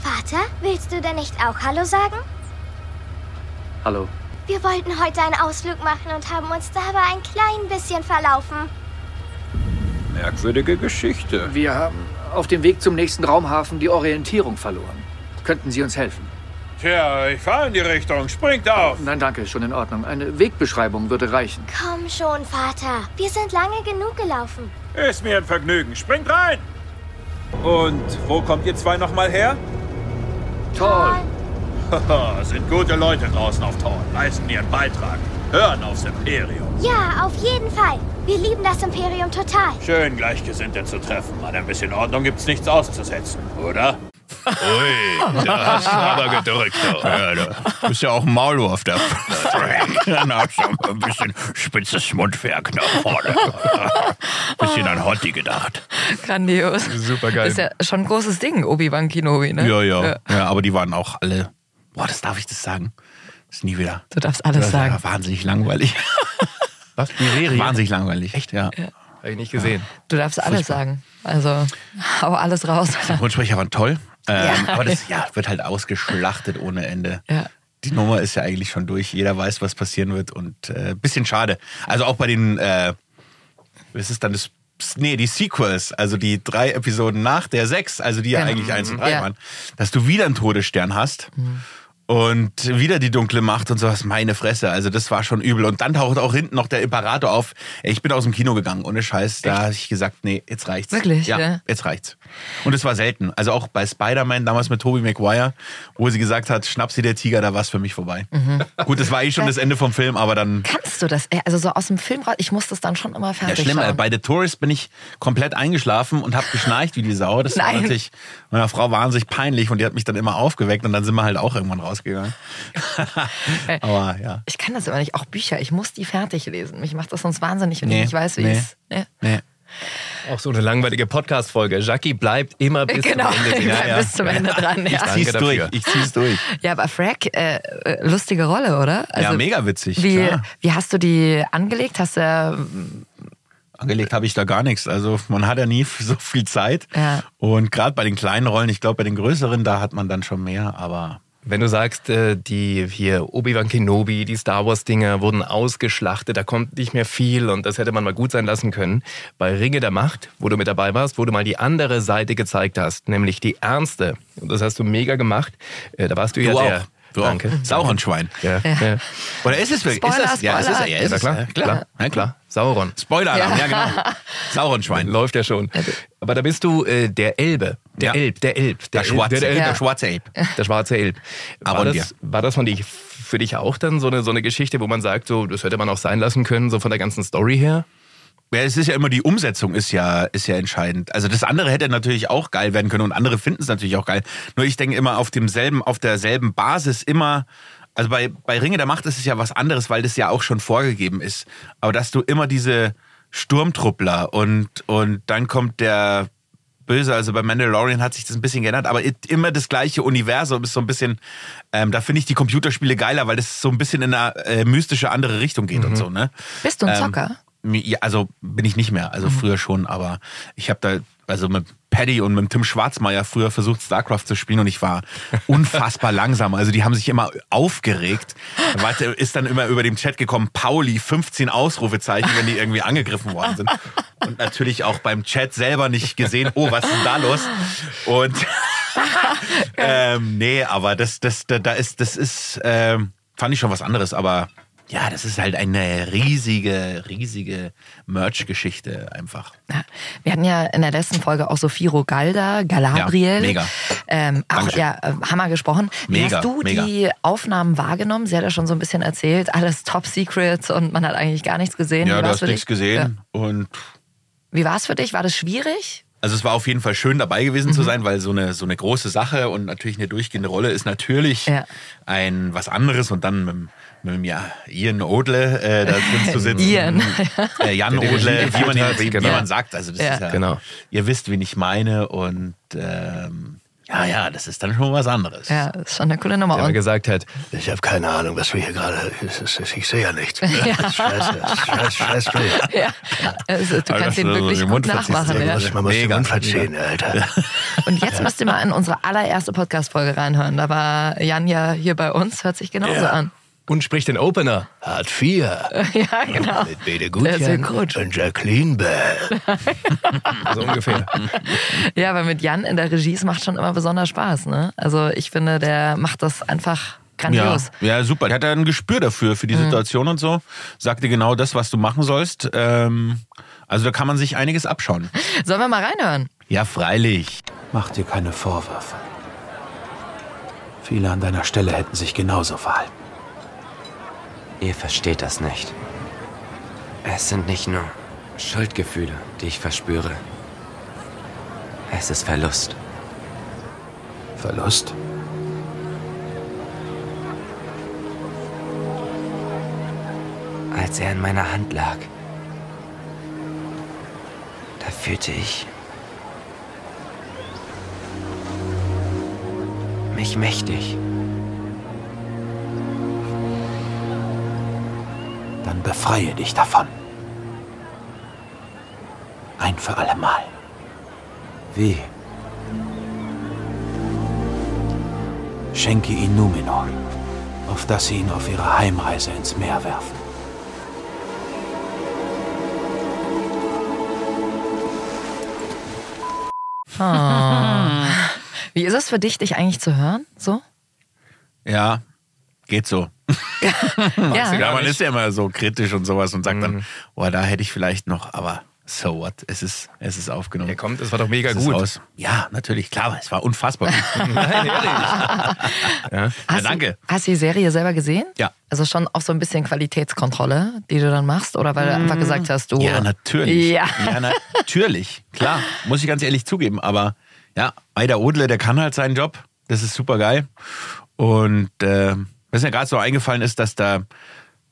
Vater, willst du denn nicht auch Hallo sagen? Hallo. Wir wollten heute einen Ausflug machen und haben uns dabei ein klein bisschen verlaufen. Merkwürdige Geschichte. Wir haben auf dem Weg zum nächsten Raumhafen die Orientierung verloren. Könnten Sie uns helfen? Tja, ich fahre in die Richtung. Springt auf. Nein, danke, schon in Ordnung. Eine Wegbeschreibung würde reichen. Komm schon, Vater. Wir sind lange genug gelaufen. Ist mir ein Vergnügen. Springt rein. Und wo kommt ihr zwei nochmal her? Toll. Haha, *laughs* sind gute Leute draußen auf Thorn. Leisten ihren Beitrag. Hören aufs Imperium. Ja, auf jeden Fall. Wir lieben das Imperium total. Schön, Gleichgesinnte zu treffen. An ein bisschen Ordnung gibt's nichts auszusetzen, oder? Ui, da hast du aber gedrückt. *laughs* Ja, da bist ja auch ein Maulwurf, der Frank. Dann hast du ein bisschen spitzes Mundwerk nach vorne. *laughs* Bisschen an Hotti gedacht. Grandios. Super geil. Ist ja schon ein großes Ding, Obi-Wan Kenobi, ne? Ja, ja, ja. aber die waren auch alle. Boah, das darf ich das sagen. Das ist nie wieder. Du darfst alles das war sagen. Wahnsinnig langweilig. *laughs* Was? Die Serie? Wahnsinnig langweilig. Echt? Ja. Habe ich nicht gesehen. Du darfst alles sagen. Also hau alles raus. Die Synchronsprecher waren toll. Ähm, Ja. Aber das ja, wird halt ausgeschlachtet ohne Ende. Ja. Die Nummer ist ja eigentlich schon durch. Jeder weiß, was passieren wird. Und äh, bisschen schade. Also auch bei den, äh, was ist dann das? Nee, die Sequels, also die drei Episoden nach der sechs, also die ja Genau. eigentlich eins und drei Ja. waren, dass du wieder einen Todesstern hast. Und wieder die dunkle Macht und sowas, meine Fresse. Also das war schon übel. Und dann taucht auch hinten noch der Imperator auf. Ey, Ich bin aus dem Kino gegangen, ohne Scheiß. Da habe ich gesagt, nee, jetzt reicht's. Wirklich, Ja, ja? jetzt reicht's. Und es war selten. Also auch bei Spider-Man damals mit Tobey Maguire, wo sie gesagt hat, schnapp sie der Tiger, da war's für mich vorbei. Mhm. Gut, das war eh schon das Ende vom Film, aber dann... Kannst du das? Also so aus dem Film raus, ich muss das dann schon immer Ja, fertig schlimm. äh, schauen. Bei The Tourist bin ich komplett eingeschlafen und habe geschnarcht wie die Sau. Das war Nein. natürlich meiner Frau wahnsinnig peinlich und die hat mich dann immer aufgeweckt und dann sind wir halt auch irgendwann rausgegangen. *laughs* Aber ja. Ich kann das immer nicht. Auch Bücher, ich muss die fertig lesen. Mich macht das sonst wahnsinnig, wenn Nee, ich nicht weiß, wie nee. es. Ja. Nee. Auch so eine langweilige Podcast-Folge. Jackie bleibt immer bis Genau, zum Ende. *laughs* ich bleib bis zum Ende dran, ja. Ich zieh's durch. Ich zieh's durch. *laughs* ja, aber Frack, äh, äh, lustige Rolle, oder? ja, mega witzig. Also Wie, klar. wie hast du die angelegt? Hast du äh, Angelegt habe ich da gar nichts. Also man hat ja nie so viel Zeit. Ja. Und gerade bei den kleinen Rollen, ich glaube bei den größeren, da hat man dann schon mehr, aber Wenn du sagst, äh, die hier Obi-Wan Kenobi, die Star Wars-Dinger wurden ausgeschlachtet, da kommt nicht mehr viel und das hätte man mal gut sein lassen können. Bei Ringe der Macht, wo du mit dabei warst, wo du mal die andere Seite gezeigt hast, nämlich die ernste. Und das hast du mega gemacht. Äh, Da warst du, ja Du auch. der. Du auch. Danke. Sauronschwein. Ja. Ja. Ja. Oder ist es wirklich? Spoiler, ist das? Ja, ist es, Spoiler. ja, Ja, ist es, klar, ja, klar, klar. klar, klar. Sauron. Spoiler-Alarm, ja. Ja. genau. *laughs* Sauronschwein. Läuft ja schon. Aber da bist du äh, der Elbe. Der Ja. Elb, der Elb. Der schwarze, der, der, Elb, schwarze Elb. *laughs* der schwarze Elb. War das, war das von dich, für dich auch dann so eine, so eine Geschichte, wo man sagt, so, das hätte man auch sein lassen können, so von der ganzen Story her? Ja, es ist ja immer die Umsetzung ist ja, ist ja entscheidend. Also das andere hätte natürlich auch geil werden können und andere finden es natürlich auch geil. Nur ich denke immer auf demselben, auf derselben Basis immer, also bei, bei Ringe der Macht ist es ja was anderes, weil das ja auch schon vorgegeben ist. Aber dass du immer diese Sturmtruppler und, und dann kommt der Böse, also bei Mandalorian hat sich das ein bisschen geändert, aber immer das gleiche Universum ist so ein bisschen, ähm, da finde ich die Computerspiele geiler, weil das so ein bisschen in eine äh, mystische andere Richtung geht und so, ne? bist du ein Ähm, Zocker? Mi- Ja, also bin ich nicht mehr. Also früher schon, aber ich habe da also mit Paddy und mit Tim Schwarzmeier früher versucht StarCraft zu spielen und ich war *laughs* unfassbar langsam. Also die haben sich immer aufgeregt. Da war- ist dann immer über dem Chat gekommen, Pauli 15 Ausrufezeichen, wenn die irgendwie angegriffen worden sind. Und natürlich auch beim Chat selber nicht gesehen, oh, was ist denn da los? Und *laughs* *laughs* ähm, nee, aber das, das, da, da ist, das ist, ähm, fand ich schon was anderes, aber ja, das ist halt eine riesige, riesige Merch-Geschichte einfach. Ja. Wir hatten ja in der letzten Folge auch Sophiro Galda, Galadriel. Ja, mega. Ähm, auch Dankeschön. ja, äh, Hammer gesprochen. Wie Mega, hast du mega. die Aufnahmen wahrgenommen? Sie hat ja schon so ein bisschen erzählt, alles Top Secrets und man hat eigentlich gar nichts gesehen. Ja, Wie du hast nichts dich? gesehen und Ja. Wie war es für dich? War das schwierig? Also es war auf jeden Fall schön dabei gewesen zu sein, weil so eine, so eine große Sache und natürlich eine durchgehende Rolle ist natürlich Ja. ein was anderes und dann mit, dem- mit dem ja, Ian Odle äh, da drin zu *laughs* sitzen. Ian. *laughs* Äh, Jan Der Odle, wie man, hat, wie, genau. wie man sagt. Also das Ja. ist ja, Genau. ihr wisst, wen ich meine und ähm, ja, ja, das ist dann schon was anderes. Ja, ist schon eine coole Nummer. Der gesagt hat, Ich habe keine Ahnung, was wir hier gerade. ist- Ich sehe ja nichts. *laughs* Ja. Scheiße, scheiße, scheiße. ja, also, du Aber kannst so wirklich den gut nachmachen. ja. Ja. Muss ich mal muss den Mega. Mund verziehen, Alter. Und jetzt müsst ihr mal in unsere allererste Podcast-Folge reinhören. Da war Jan ja hier bei uns, hört sich genauso Ja. an. Und spricht den Opener. Hart 4. *laughs* Ja, genau. Mit Bede ja Gutjan gut. und Jacqueline Bell. *laughs* So ungefähr. Ja, aber mit Jan in der Regie, es macht schon immer besonders Spaß. Ne? Also ich finde, der macht das einfach Ja, grandios. ja, super. Der hat ja ein Gespür dafür, für die Mhm. Situation und so. Sagt dir genau das, was du machen sollst. Ähm, also da kann man sich einiges abschauen. *laughs* Sollen wir mal reinhören? Ja, freilich. Mach dir keine Vorwürfe. Viele an deiner Stelle hätten sich genauso verhalten. Ihr versteht das nicht. Es sind nicht nur Schuldgefühle, die ich verspüre. Es ist Verlust. Verlust? Als er in meiner Hand lag, da fühlte ich mich mächtig. Dann befreie dich davon. Ein für alle Mal. Wie? Schenke ihn Numenor, auf dass sie ihn auf ihrer Heimreise ins Meer werfen. Oh. *laughs* Wie ist es für dich, dich eigentlich zu hören? So? Ja, geht so. *laughs* Ja. Ja, man ist ja immer so kritisch und sowas und sagt dann, oh, da hätte ich vielleicht noch, aber so what, es ist, es ist aufgenommen. Er kommt, es war doch mega gut. raus. Ja, natürlich, klar, es war unfassbar gut. *laughs* Nein, ehrlich. Ja. ja, danke. Du, hast du die Serie selber gesehen? Ja. Also schon auch so ein bisschen Qualitätskontrolle, die du dann machst? Oder weil du einfach gesagt hast, du... Ja, natürlich. Ja. ja, natürlich. Klar, muss ich ganz ehrlich zugeben. Aber ja, Aida Odle, der kann halt seinen Job. Das ist super geil. Und äh, was mir gerade so eingefallen ist, dass da,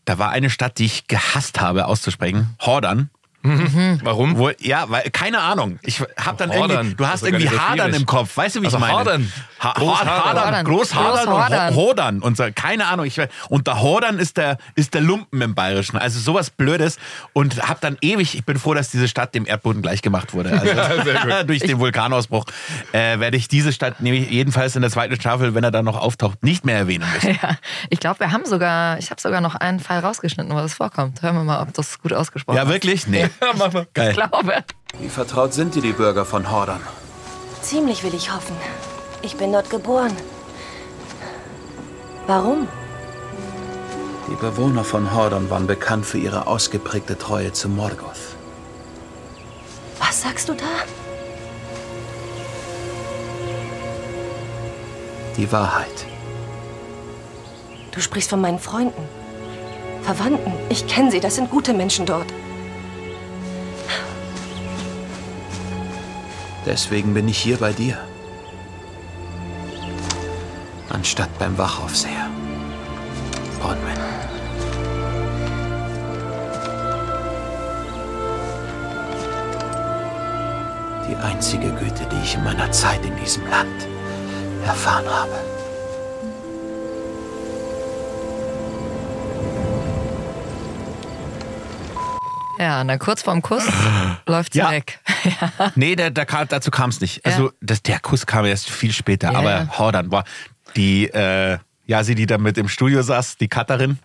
da war eine Stadt, die ich gehasst habe auszusprechen. Hordern. Warum? Wo, ja, weil, keine Ahnung. Ich hab dann Hordern. irgendwie, du hast ist irgendwie Hadern im Kopf. Weißt du, wie Also ich meine? Hadern. Ha Groß Groß Hadern. Hadern, Groß Hadern Groß und Hadern. Ho- Hodern. Und so, keine Ahnung. Ich, und der Hodern ist der, ist der Lumpen im Bayerischen. Also sowas Blödes. Und hab dann ewig, ich bin froh, dass diese Stadt dem Erdboden gleich gemacht wurde. Also *laughs* Ja, *laughs* durch den Vulkanausbruch äh, werde ich diese Stadt nämlich jedenfalls in der zweiten Staffel, wenn er dann noch auftaucht, nicht mehr erwähnen müssen. *laughs* Ja, ich glaube, wir haben sogar, ich habe sogar noch einen Fall rausgeschnitten, wo das vorkommt. Hören wir mal, ob das gut ausgesprochen Ja, wirklich? Nee. *laughs* Mach mal. Geil. Ich glaube. Wie vertraut sind dir die Bürger von Hordern? Ziemlich will ich hoffen. Ich bin dort geboren. Warum? Die Bewohner von Hordern waren bekannt für ihre ausgeprägte Treue zu Morgoth. Was sagst du da? Die Wahrheit. Du sprichst von meinen Freunden. Verwandten. Ich kenne sie. Das sind gute Menschen dort. Deswegen bin ich hier bei dir. Anstatt beim Wachaufseher. Bronwyn. Die einzige Güte, die ich in meiner Zeit in diesem Land erfahren habe. Ja, na kurz vorm Kuss *laughs* läuft sie Ja. weg. *laughs* Nee, der, der, kam- dazu kam es nicht. Also das, der Kuss kam erst viel später. Ja, aber ja. Hordern war die, äh, ja, sie, die da mit im Studio saß, die Cutterin.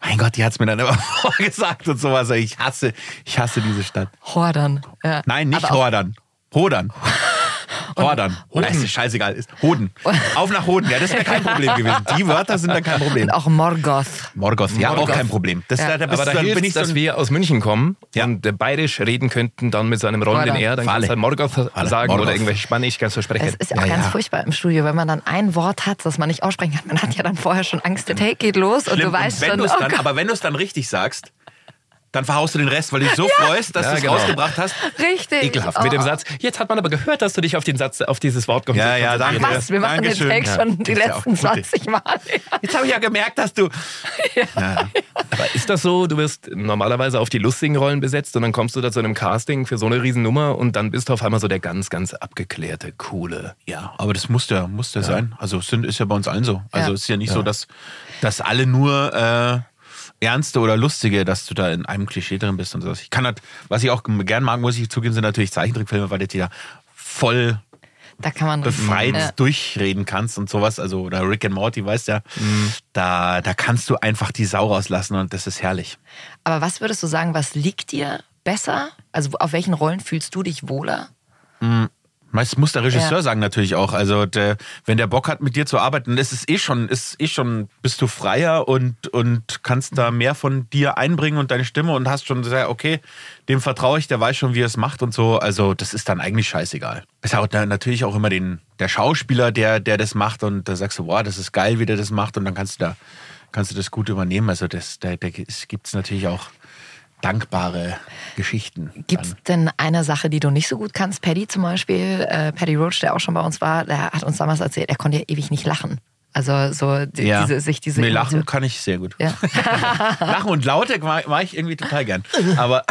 Mein Gott, die hat's mir dann immer *laughs* vorgesagt und sowas. Ich hasse, ich hasse diese Stadt. Hordern. Ja. Nein, nicht Hordern. Hodern. Hordern. Hoden. Nein, ist scheißegal. Ist Hoden. Auf nach Hoden. Ja, das wäre kein Problem gewesen. Die Wörter sind dann kein Problem. Und auch Morgoth. Morgoth, ja, auch Morgoth. kein Problem. Das, Ja. da, da Aber da hilft bin ich dass so, wir aus München kommen und äh, bayerisch reden könnten, dann mit seinem rollenden Voilà. R, dann kannst du halt Morgoth Vale. sagen Morgoth. oder irgendwelche Spanisch kannst du sprechen. Es ist ja auch ganz furchtbar im Studio, wenn man dann ein Wort hat, das man nicht aussprechen kann. Man hat ja dann vorher schon Angst, der Take geht los und Schlimm. du weißt und wenn schon, oh dann, Gott. aber wenn du es dann richtig sagst, dann verhaust du den Rest, weil du dich so *laughs* Ja. freust, dass Ja, du es genau. rausgebracht hast. Richtig. Ekelhaft. Mit dem Oh. Satz, jetzt hat man aber gehört, dass du dich auf den Satz, auf dieses Wort konzentriert Ja, ja, danke. Was? Wir machen Dankeschön. den Ja, schon die das ist ja auch letzten gut. 20 Mal. Jetzt habe ich ja gemerkt, dass du. *laughs* Aber ist das so, du wirst normalerweise auf die lustigen Rollen besetzt und dann kommst du da zu einem Casting für so eine Riesennummer und dann bist du auf einmal so der ganz, ganz abgeklärte, coole. Ja, aber das muss ja, muss ja, sein. Also es sind, ist ja bei uns allen so. Also Ja. es ist ja nicht Ja. so, dass, dass alle nur äh, ernste oder lustige, dass du da in einem Klischee drin bist und so. Ich kann halt, was ich auch gern mag, muss ich zugeben, sind natürlich Zeichentrickfilme, weil du die da voll Da kann man befreit Ja. durchreden kannst und sowas. Also, oder Rick and Morty, weißt ja, da, da kannst du einfach die Sau rauslassen und das ist herrlich. Aber was würdest du sagen, was liegt dir besser? Also auf welchen Rollen fühlst du dich wohler? Mhm. Das muss der Regisseur Ja. sagen natürlich auch. Also der, wenn der Bock hat, mit dir zu arbeiten, ist es eh schon, ist eh schon, bist du freier und, und kannst da mehr von dir einbringen und deine Stimme und hast schon sehr, okay, dem vertraue ich, der weiß schon, wie er es macht und so. Also das ist dann eigentlich scheißegal. Es hat na- natürlich auch immer den, der Schauspieler, der, der das macht und da sagst du, boah, das ist geil, wie der das macht und dann kannst du da, kannst du das gut übernehmen. Also das, da, da gibt es natürlich auch dankbare Geschichten. Gibt es denn eine Sache, die du nicht so gut kannst? Paddy zum Beispiel, äh, Paddy Roach, der auch schon bei uns war, der hat uns damals erzählt, er konnte ja ewig nicht lachen. Also so die, Ja. diese, sich diese nee, lachen Emotion- kann ich sehr gut. Ja. *laughs* lachen und Laute mag, mag ich irgendwie total gern. Aber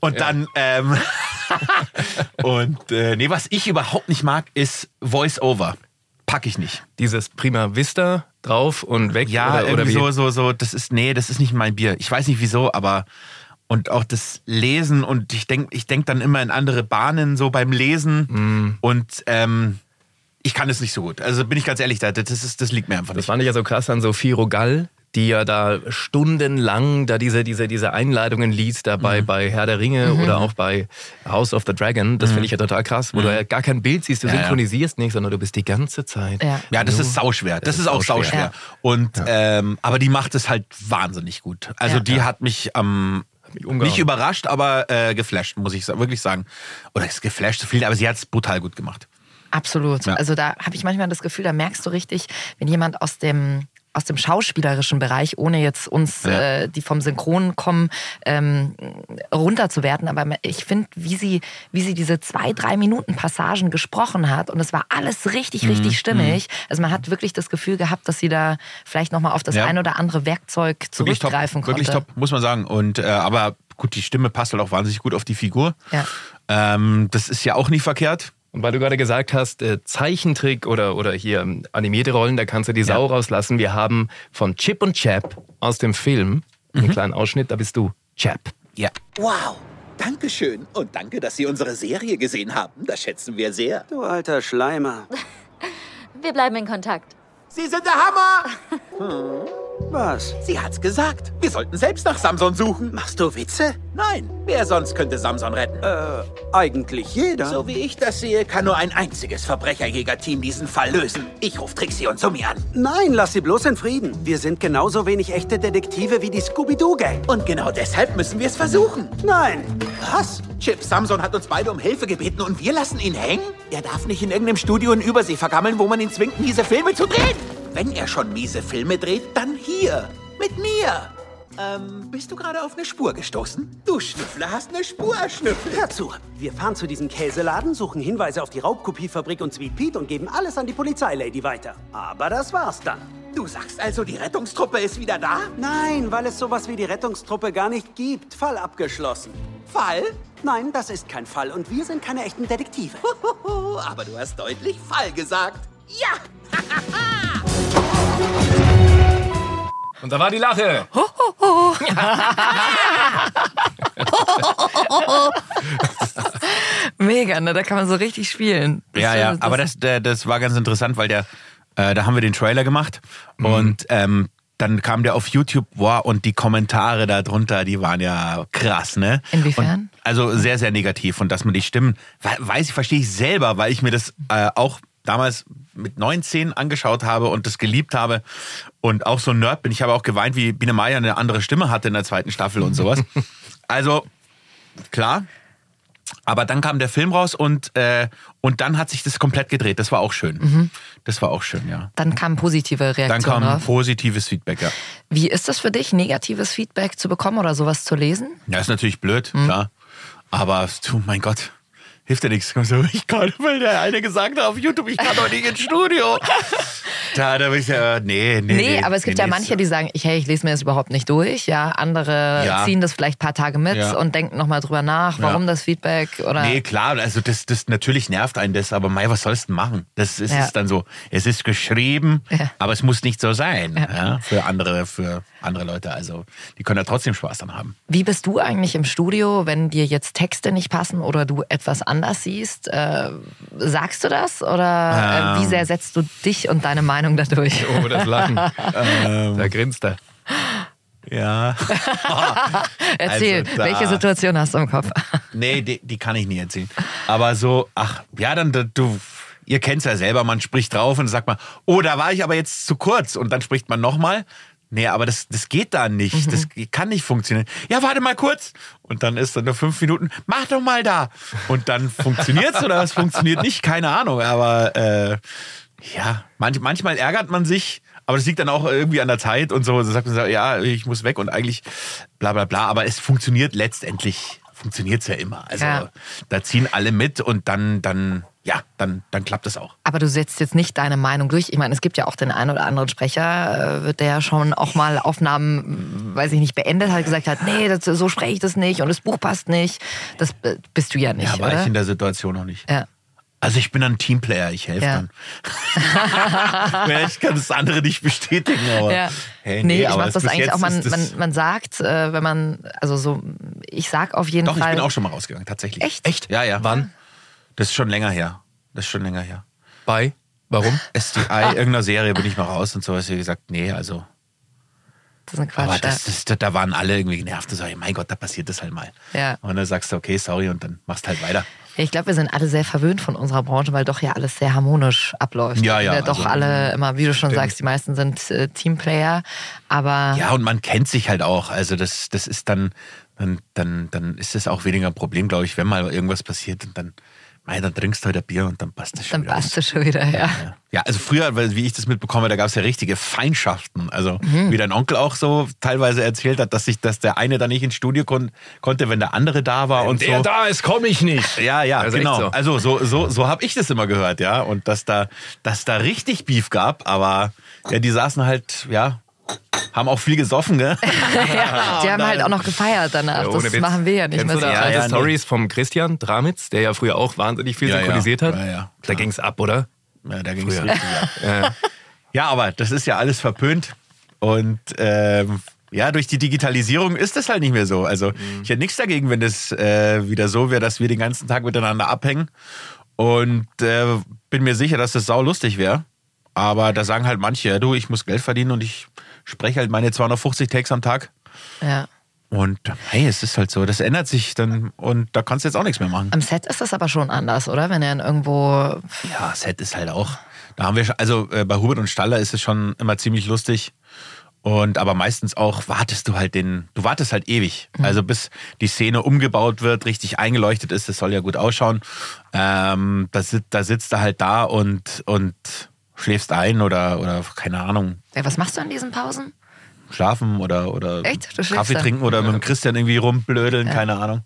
und dann ähm, *laughs* und äh, nee, was ich überhaupt nicht mag, ist Voice-Over. Pack ich nicht. Dieses Prima Vista drauf und weg Ja, oder, oder irgendwie wie? so, so, so, das ist, nee, das ist nicht mein Bier. Ich weiß nicht wieso, aber und auch das Lesen und ich denke ich denk dann immer in andere Bahnen so beim Lesen Mm. und ähm, ich kann es nicht so gut. Also bin ich ganz ehrlich, das, das, ist, das liegt mir einfach Das nicht. fand ich ja so krass an Sophie Rogal, die ja da stundenlang da diese, diese, diese Einleitungen liest, da bei, bei Herr der Ringe Mhm. oder auch bei House of the Dragon. Das Mhm. finde ich ja total krass, wo Mhm. du ja gar kein Bild siehst, du Ja, ja. synchronisierst nicht, sondern du bist die ganze Zeit. Ja, Ja, das ist sauschwer. Das, ist auch sauschwer. Ja. Und ähm, aber die macht es halt wahnsinnig gut. Also Ja. die hat mich am umgehauen. nicht überrascht, aber äh, geflasht, muss ich wirklich sagen. Oder ist geflasht zu viel, aber sie hat es brutal gut gemacht. Absolut. Ja. Also da habe ich manchmal das Gefühl, da merkst du richtig, wenn jemand aus dem aus dem schauspielerischen Bereich, ohne jetzt uns, Ja. äh, die vom Synchron kommen, ähm, runterzuwerten. Aber ich finde, wie sie, wie sie diese zwei, drei Minuten Passagen gesprochen hat und es war alles richtig, Mhm, richtig stimmig. Also man hat wirklich das Gefühl gehabt, dass sie da vielleicht nochmal auf das Ja. ein oder andere Werkzeug Wirklich top, zurückgreifen wirklich konnte. top, muss man sagen. Und äh, aber gut, die Stimme passt halt auch wahnsinnig gut auf die Figur. Ja. Ähm, das ist ja auch nicht verkehrt. Und weil du gerade gesagt hast, äh, Zeichentrick oder, oder hier ähm, animierte Rollen, da kannst du die Sau rauslassen. Wir haben von Chip und Chap aus dem Film einen Mhm. kleinen Ausschnitt, da bist du Chap. Ja. Wow, Dankeschön. Und danke, dass Sie unsere Serie gesehen haben. Das schätzen wir sehr. Du alter Schleimer. *laughs* Wir bleiben in Kontakt. Sie sind der Hammer! Was? Sie hat's gesagt. Wir sollten selbst nach Samson suchen. Machst du Witze? Nein. Wer sonst könnte Samson retten? Äh, eigentlich jeder. So wie ich das sehe, kann nur ein einziges Verbrecherjägerteam diesen Fall lösen. Ich ruf Trixie und Sumi an. Nein, lass sie bloß in Frieden. Wir sind genauso wenig echte Detektive wie die Scooby-Doo-Gang. Und genau deshalb müssen wir es versuchen. Nein. Was? Chip Samson hat uns beide um Hilfe gebeten und wir lassen ihn hängen? Er darf nicht in irgendeinem Studio in Übersee vergammeln, wo man ihn zwingt, miese Filme zu drehen. Wenn er schon miese Filme dreht, dann hier. Mit mir. Ähm, bist du gerade auf eine Spur gestoßen? Du Schnüffler hast eine Spur erschnüffelt. Hör zu. Wir fahren zu diesem Käseladen, suchen Hinweise auf die Raubkopiefabrik und Sweet Pete und geben alles an die Polizeilady weiter. Aber das war's dann. Du sagst also, die Rettungstruppe ist wieder da? Nein, weil es sowas wie die Rettungstruppe gar nicht gibt. Fall abgeschlossen. Fall? Nein, das ist kein Fall und wir sind keine echten Detektive. Aber du hast deutlich Fall gesagt. Ja! *laughs* Und da war die Lache. *laughs* Mega, ne? Da kann man so richtig spielen. Ja, ja, aber das, der- das war ganz interessant, weil der, äh, da haben wir den Trailer gemacht und ähm, dann kam der auf YouTube, wow, und die Kommentare darunter, die waren ja krass, ne? Inwiefern? Und, also sehr, sehr negativ und dass man die Stimmen, we- weiß ich, verstehe ich selber, weil ich mir das äh, auch damals mit 19 angeschaut habe und das geliebt habe und auch so ein Nerd bin. Ich habe auch geweint, wie Biene Meier eine andere Stimme hatte in der zweiten Staffel und sowas. *laughs* Also, klar, Aber dann kam der Film raus und, äh, und dann hat sich das komplett gedreht. Das war auch schön. Mhm. Das war auch schön, ja. Dann kam positive Dann Reaktionen kam drauf. positives Feedback, ja. Wie ist das für dich, negatives Feedback zu bekommen oder sowas zu lesen? Ja, ist natürlich blöd, Mhm. klar. Aber, du, mein Gott, hilft ja nichts. So, Ich kann, weil der eine gesagt hat auf YouTube, ich kann doch nicht ins Studio. *laughs* Da, da bin ich ja, nee, nee. Nee, aber es gibt nee, ja nee, manche, die sagen, ich, hey, ich lese mir das überhaupt nicht durch. Ja, andere Ja. ziehen das vielleicht ein paar Tage mit Ja. und denken nochmal drüber nach, warum Ja. das Feedback oder. Nee, klar, also das, das natürlich nervt einen das, aber mei, was sollst du denn machen? Das ist dann so. Es ist geschrieben, aber es muss nicht so sein. Für andere, für andere Leute. Also die können ja trotzdem Spaß dran haben. Wie bist du eigentlich im Studio, wenn dir jetzt Texte nicht passen oder du etwas anders siehst? Äh, sagst du das oder äh, Ähm. wie sehr setzt du dich und deine Meinung dadurch? Oh, das Lachen. *laughs* Ähm, Da grinst er. Ja. *laughs* Erzähl, Also da- welche Situation hast du im Kopf? *laughs* Nee, die, die kann ich nie erzählen. Aber so, ach, ja, dann da- du. Ihr kennt's ja selber, man spricht drauf und sagt man, oh, da war ich aber jetzt zu kurz. Und dann spricht man nochmal. Nee, aber das, das geht da nicht. Das kann nicht funktionieren. Ja, warte mal kurz. Und dann ist dann nur fünf Minuten. Mach doch mal da. Und dann funktioniert's oder es funktioniert nicht. Keine Ahnung. Aber äh, ja, manch, manchmal ärgert man sich. Aber das liegt dann auch irgendwie an der Zeit und so. Da sagt man so, ja, ich muss weg und eigentlich bla bla bla. Aber es funktioniert letztendlich, funktioniert's ja immer. Also Ja. da ziehen alle mit und dann, dann, ja, dann, dann klappt es auch. Aber du setzt jetzt nicht deine Meinung durch. Ich meine, es gibt ja auch den einen oder anderen Sprecher, äh, der schon auch mal Aufnahmen, weiß ich nicht, beendet hat, gesagt hat, nee, das, so spreche ich das nicht und das Buch passt nicht. Das äh, bist du ja nicht, Ja, war oder? ich in der Situation noch nicht. Ja. Also ich bin ein Teamplayer, ich helfe Ja. dann. *laughs* Ich kann das andere nicht bestätigen, aber Ja. hey, nee, nee, ich aber mach das eigentlich auch, man, man, man sagt, äh, wenn man, also so, ich sag auf jeden Doch, ich Fall. bin auch schon mal rausgegangen, tatsächlich. Echt? Echt? Ja, ja. Wann? Das ist schon länger her. Das ist schon länger her. Bei? Warum? *laughs* SDI, irgendeiner Serie bin ich mal raus und so. Hast du gesagt, nee, also. Das ist ein Quatsch. Aber das, das, da waren alle irgendwie genervt. Da sag ich, mein Gott, da passiert das halt mal. ja. Und dann sagst du, okay, sorry, und dann machst halt weiter. Ja, Ich glaube, wir sind alle sehr verwöhnt von unserer Branche, weil doch ja alles sehr harmonisch abläuft. Ja, ja, Wir doch also, alle immer, wie du schon stimmt. sagst, die meisten sind äh, Teamplayer. Aber Ja, und man kennt sich halt auch. Also das, das ist dann, dann, dann, dann ist es auch weniger ein Problem, glaube ich, wenn mal irgendwas passiert und dann, mei, dann trinkst du heute ein Bier und dann passt das schon dann wieder. passt es schon wieder, ja. Ja, also früher, weil, wie ich das mitbekomme, da gab es ja richtige Feindschaften. Also Mhm. wie dein Onkel auch so teilweise erzählt hat, dass sich, dass der eine da nicht ins Studio kon konnte, wenn der andere da war und der so. da ist, komme ich nicht. Ja, ja, Das echt genau. so. Also so, so, so habe ich das immer gehört, ja. Und dass da, dass da richtig Beef gab, aber ja, die saßen halt, ja, haben auch viel gesoffen, gell? *laughs* ja, die haben halt auch noch gefeiert danach. Ja, das Witz. machen wir ja nicht Kennst mehr du so. da alte ja, nee. Stories vom Christian Dramitz, der ja früher auch wahnsinnig viel Ja, ja. synchronisiert hat? Ja, ja, da ging's ab, oder? Ja, da ging es richtig ab. *laughs* Ja. Ja, aber das ist ja alles verpönt. Und ähm, ja, durch die Digitalisierung ist das halt nicht mehr so. Also ich hätte nichts dagegen, wenn das äh, wieder so wäre, dass wir den ganzen Tag miteinander abhängen. Und äh, bin mir sicher, dass das sau lustig wäre. Aber da sagen halt manche, ja, du, ich muss Geld verdienen und ich spreche halt meine 250 Takes am Tag. Ja. Und hey, es ist halt so, das ändert sich dann und da kannst du jetzt auch nichts mehr machen. Am Set ist das aber schon anders, oder? Wenn er dann irgendwo. Ja, Set ist halt auch. Da haben wir schon, also äh, bei Hubert und Staller ist es schon immer ziemlich lustig. Und aber meistens auch wartest du halt den, du wartest halt ewig. Also bis die Szene umgebaut wird, richtig eingeleuchtet ist, das soll ja gut ausschauen. Ähm, da, sit, da sitzt er halt da und, und schläfst ein oder, oder keine Ahnung, Ja, was machst du in diesen Pausen? schlafen oder, oder Kaffee trinken oder mit dem Christian irgendwie rumblödeln, Ja. keine Ahnung.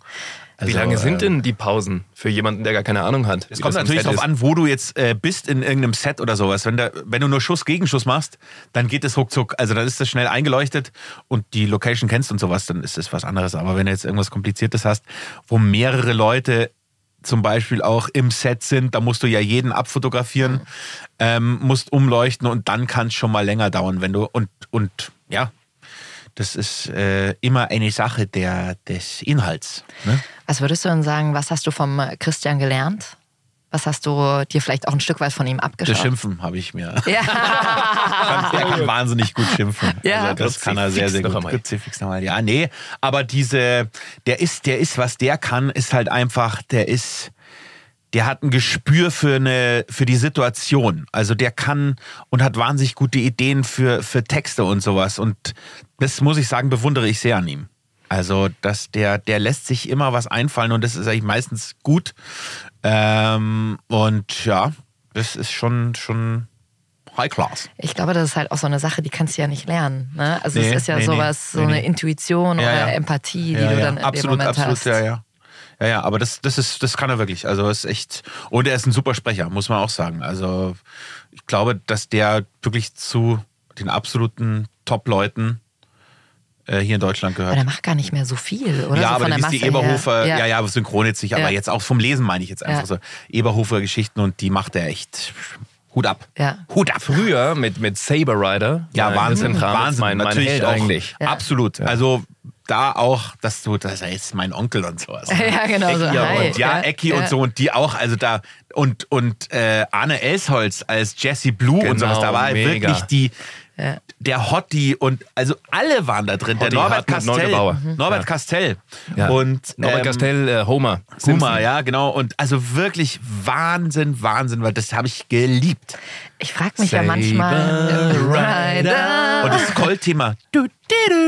Wie Also, lange sind ähm, denn die Pausen für jemanden, der gar keine Ahnung hat? Es kommt natürlich darauf an, wo du jetzt äh, bist in irgendeinem Set oder sowas. Wenn, da, wenn du nur Schuss gegen Schuss machst, dann geht es ruckzuck. Also dann ist das schnell eingeleuchtet und die Location kennst und sowas, dann ist das was anderes. Aber wenn du jetzt irgendwas Kompliziertes hast, wo mehrere Leute zum Beispiel auch im Set sind, da musst du ja jeden abfotografieren, ähm, musst umleuchten und dann kann es schon mal länger dauern, wenn du und und ja, das ist äh, immer eine Sache der des Inhalts. Ne? Was würdest du denn sagen, was hast du vom Christian gelernt? Was hast du dir vielleicht auch ein Stück weit von ihm abgeschaut? Das Schimpfen habe ich mir. Ja. *laughs* Der kann wahnsinnig gut schimpfen. Ja. Also das kann er sehr, sehr gut. Kruzifix nochmal. Ja, nee, aber diese, der ist, der ist, was der kann, ist halt einfach, der ist, der hat ein Gespür für eine, für die Situation. Also der kann und hat wahnsinnig gute Ideen für, für Texte und sowas. Und das muss ich sagen, bewundere ich sehr an ihm. Also, dass der, der lässt sich immer was einfallen und das ist eigentlich meistens gut. Ähm, und ja, das ist schon, schon High Class. Ich glaube, das ist halt auch so eine Sache, die kannst du ja nicht lernen. Ne? Also Nee, es ist ja nee, sowas, nee, so eine. Intuition Ja, oder ja. Empathie, die ja, du dann in absolut, dem Moment absolut, hast. ja, ja. Ja, ja, aber das, das ist, das kann er wirklich. Also ist echt. Und er ist ein super Sprecher, muss man auch sagen. Also ich glaube, dass der wirklich zu den absoluten Top-Leuten hier in Deutschland Aber gehört. der macht gar nicht mehr so viel, oder? ja, so aber von die Eberhofer, her. ja, ja, synchron jetzt nicht, aber Ja. jetzt auch vom Lesen meine ich jetzt einfach Ja. so. Eberhofer-Geschichten und die macht er echt Hut ab. Ja. Hut ab. Früher mit, mit Saber Rider. Ja, äh, Wahnsinn. Kramer, Wahnsinn. Mein, mein Natürlich Held auch. eigentlich. Absolut. Also da auch, dass du, das ist mein Onkel und sowas. *laughs* Ja, genau so. Ecki Hi. und ja, Ja, Ecki ja. und so und die auch, also da und und äh, Arne Elsholz als Jesse Blue und Genau, sowas, da war mega. wirklich die Ja. der Hottie und also alle waren da drin. Hottie der Norbert Hartmut Castell, Neugebauer. Norbert Ja. Castell Ja. und Norbert ähm, Castell, äh, Homer. Simpson. ja, genau. Und also wirklich Wahnsinn, Wahnsinn, weil das habe ich geliebt. Ich frage mich ja Saber manchmal. Rider. Und das Goldthema.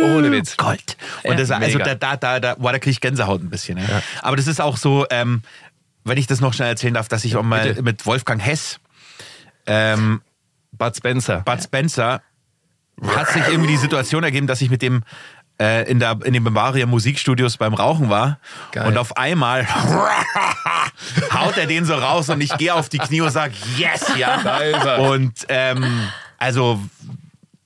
Ohne Witz. Gold. Und das, also Mega. da, da, da, da, boah, da kriege ich Gänsehaut ein bisschen. Ja. Aber das ist auch so, ähm, wenn ich das noch schnell erzählen darf, dass ich auch mal bitte. mit Wolfgang Hess, ähm, Bud Spencer. Bud Spencer, hat sich irgendwie die Situation ergeben, dass ich mit dem äh, in, der, in den Bavaria Musikstudios beim Rauchen war Geil. und auf einmal *laughs* haut er den so raus und ich gehe auf die Knie und sage yes, ja. Und ähm, also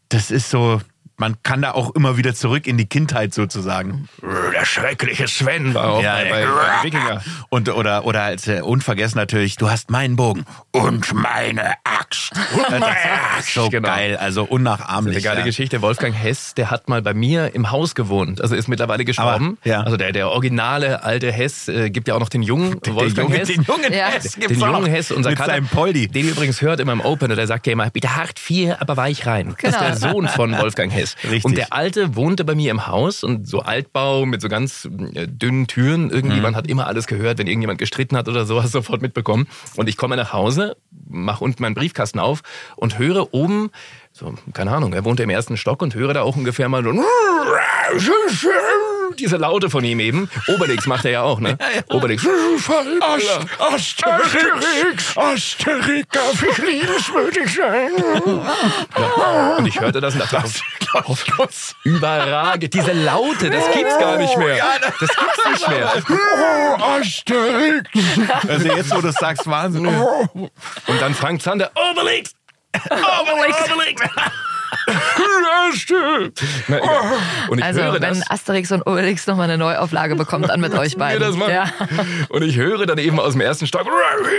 das ist so, man kann da auch immer wieder zurück in die Kindheit sozusagen. Der schreckliche Sven war auch bei, bei, bei Wikinger. Und, oder, oder als äh, unvergessen natürlich, du hast meinen Bogen und meine Axt. *laughs* Das ist so Genau. geil, also unnachahmlich. Eine geile ja. Geschichte. Wolfgang Hess, der hat mal bei mir im Haus gewohnt. Also ist mittlerweile gestorben. Aber, ja. Also der, der originale alte Hess äh, gibt ja auch noch den jungen *laughs* Wolfgang Junge- Hess. den jungen Ja. Hess den gibt's auch jungen noch. Hess, unser mit Kater, seinem Poldi. den übrigens hört immer im Opener, der sagt ja immer, bitte hart vier, aber weich rein. Das ist Genau. der Sohn von Wolfgang Hess. Richtig. Und der Alte wohnte bei mir im Haus und so Altbau mit so ganz äh, dünnen Türen. Irgendwie, Mhm. man hat immer alles gehört, wenn irgendjemand gestritten hat oder so, hast du *laughs* sofort mitbekommen. Und ich komme nach Hause, mache unten meinen Briefkasten auf und höre oben, so, keine Ahnung, er wohnte im ersten Stock und höre da auch ungefähr mal so *laughs* *laughs* diese Laute von ihm eben. Obelix macht er ja auch, ne? *laughs* Obelix. Asterix, Asterix, darf ich liebenswürdig sein? Ja. Und ich hörte das und dachte, oh, überragend. Diese Laute, das gibt's gar nicht mehr. Das gibt's nicht mehr. *laughs* Oh, Asterix. Also jetzt, wo du sagst, Wahnsinn. Und dann Frank Zander, Obelix! Obelix! Obelix! Und ich Also, höre wenn das. Asterix und Obelix nochmal eine Neuauflage bekommt, dann mit *laughs* euch beiden. Ja. Und ich höre dann eben aus dem ersten Stock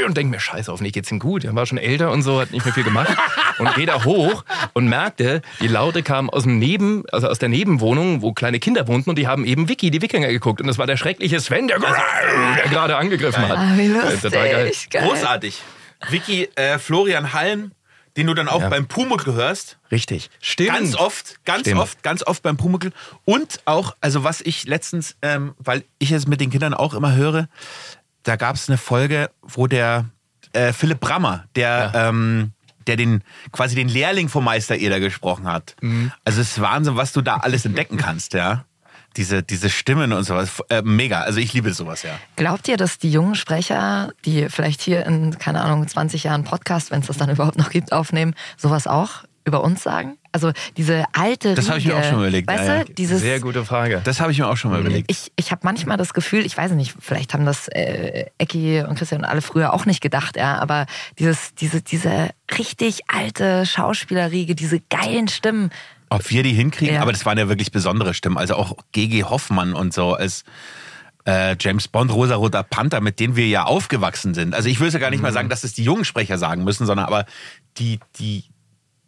und denke mir, scheiße, hoffentlich geht's ihm gut. Er war schon älter und so, hat nicht mehr viel gemacht. Und gehe da hoch und merkte, die Laute kamen aus dem Neben, also aus der Nebenwohnung, wo kleine Kinder wohnten und die haben eben Vicky, die Wikinger geguckt. Und das war der schreckliche Sven, der, der gerade angegriffen hat. Ah, wie Äh, Total geil. lustig. Geil. Großartig. Vicky, äh, Florian Halm, den du dann auch Ja. beim Pumuckl hörst. Richtig. Stimmt. Ganz oft, ganz Stimmt. oft, ganz oft beim Pumuckl. Und auch, also was ich letztens, ähm, weil ich es mit den Kindern auch immer höre, da gab es eine Folge, wo der äh, Philipp Brammer, der, ähm, der den quasi den Lehrling vom Meister Eder gesprochen hat. Mhm. Also es ist Wahnsinn, was du da alles entdecken kannst, ja. Diese, diese Stimmen und sowas. Äh, mega. Also ich liebe sowas, ja. Glaubt ihr, dass die jungen Sprecher, die vielleicht hier in, keine Ahnung, 20 Jahren Podcast, wenn es das dann überhaupt noch gibt, aufnehmen, sowas auch über uns sagen? Also diese alte Das habe ich mir auch schon überlegt, Weißt ja, ja. du, dieses Sehr gute Frage. Das habe ich mir auch schon mal überlegt. Ich, ich habe manchmal das Gefühl, ich weiß nicht, vielleicht haben das äh, Ecki und Christian und alle früher auch nicht gedacht, ja, aber dieses, diese, diese richtig alte Schauspielerriege, diese geilen Stimmen, Ob wir die hinkriegen, Ja. aber das waren ja wirklich besondere Stimmen. Also auch G.G. Hoffmann und so als äh, James Bond, Rosaroter Panther, mit denen wir ja aufgewachsen sind. Also ich es ja gar nicht mal sagen, dass es die jungen Sprecher sagen müssen, sondern aber die, die,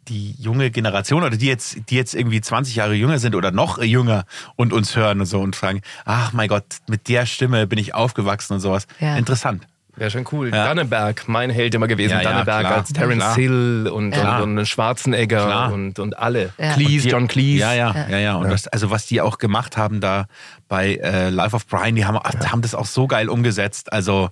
die junge Generation oder die jetzt, die jetzt irgendwie 20 Jahre jünger sind oder noch jünger und uns hören und so und fragen, ach mein Gott, mit der Stimme bin ich aufgewachsen und sowas. Ja. Interessant. Wäre schon cool. Ja. Danneberg, mein Held immer gewesen. Ja, ja, Danneberg klar. als Terence. Hill und, Klar. und, und Schwarzenegger Klar. und, und alle. Ja. Cleese, Und die- John Cleese. Ja, ja, ja, ja. Und Das, also was die auch gemacht haben da bei äh, Life of Brian, die haben, haben das auch so geil umgesetzt. Also,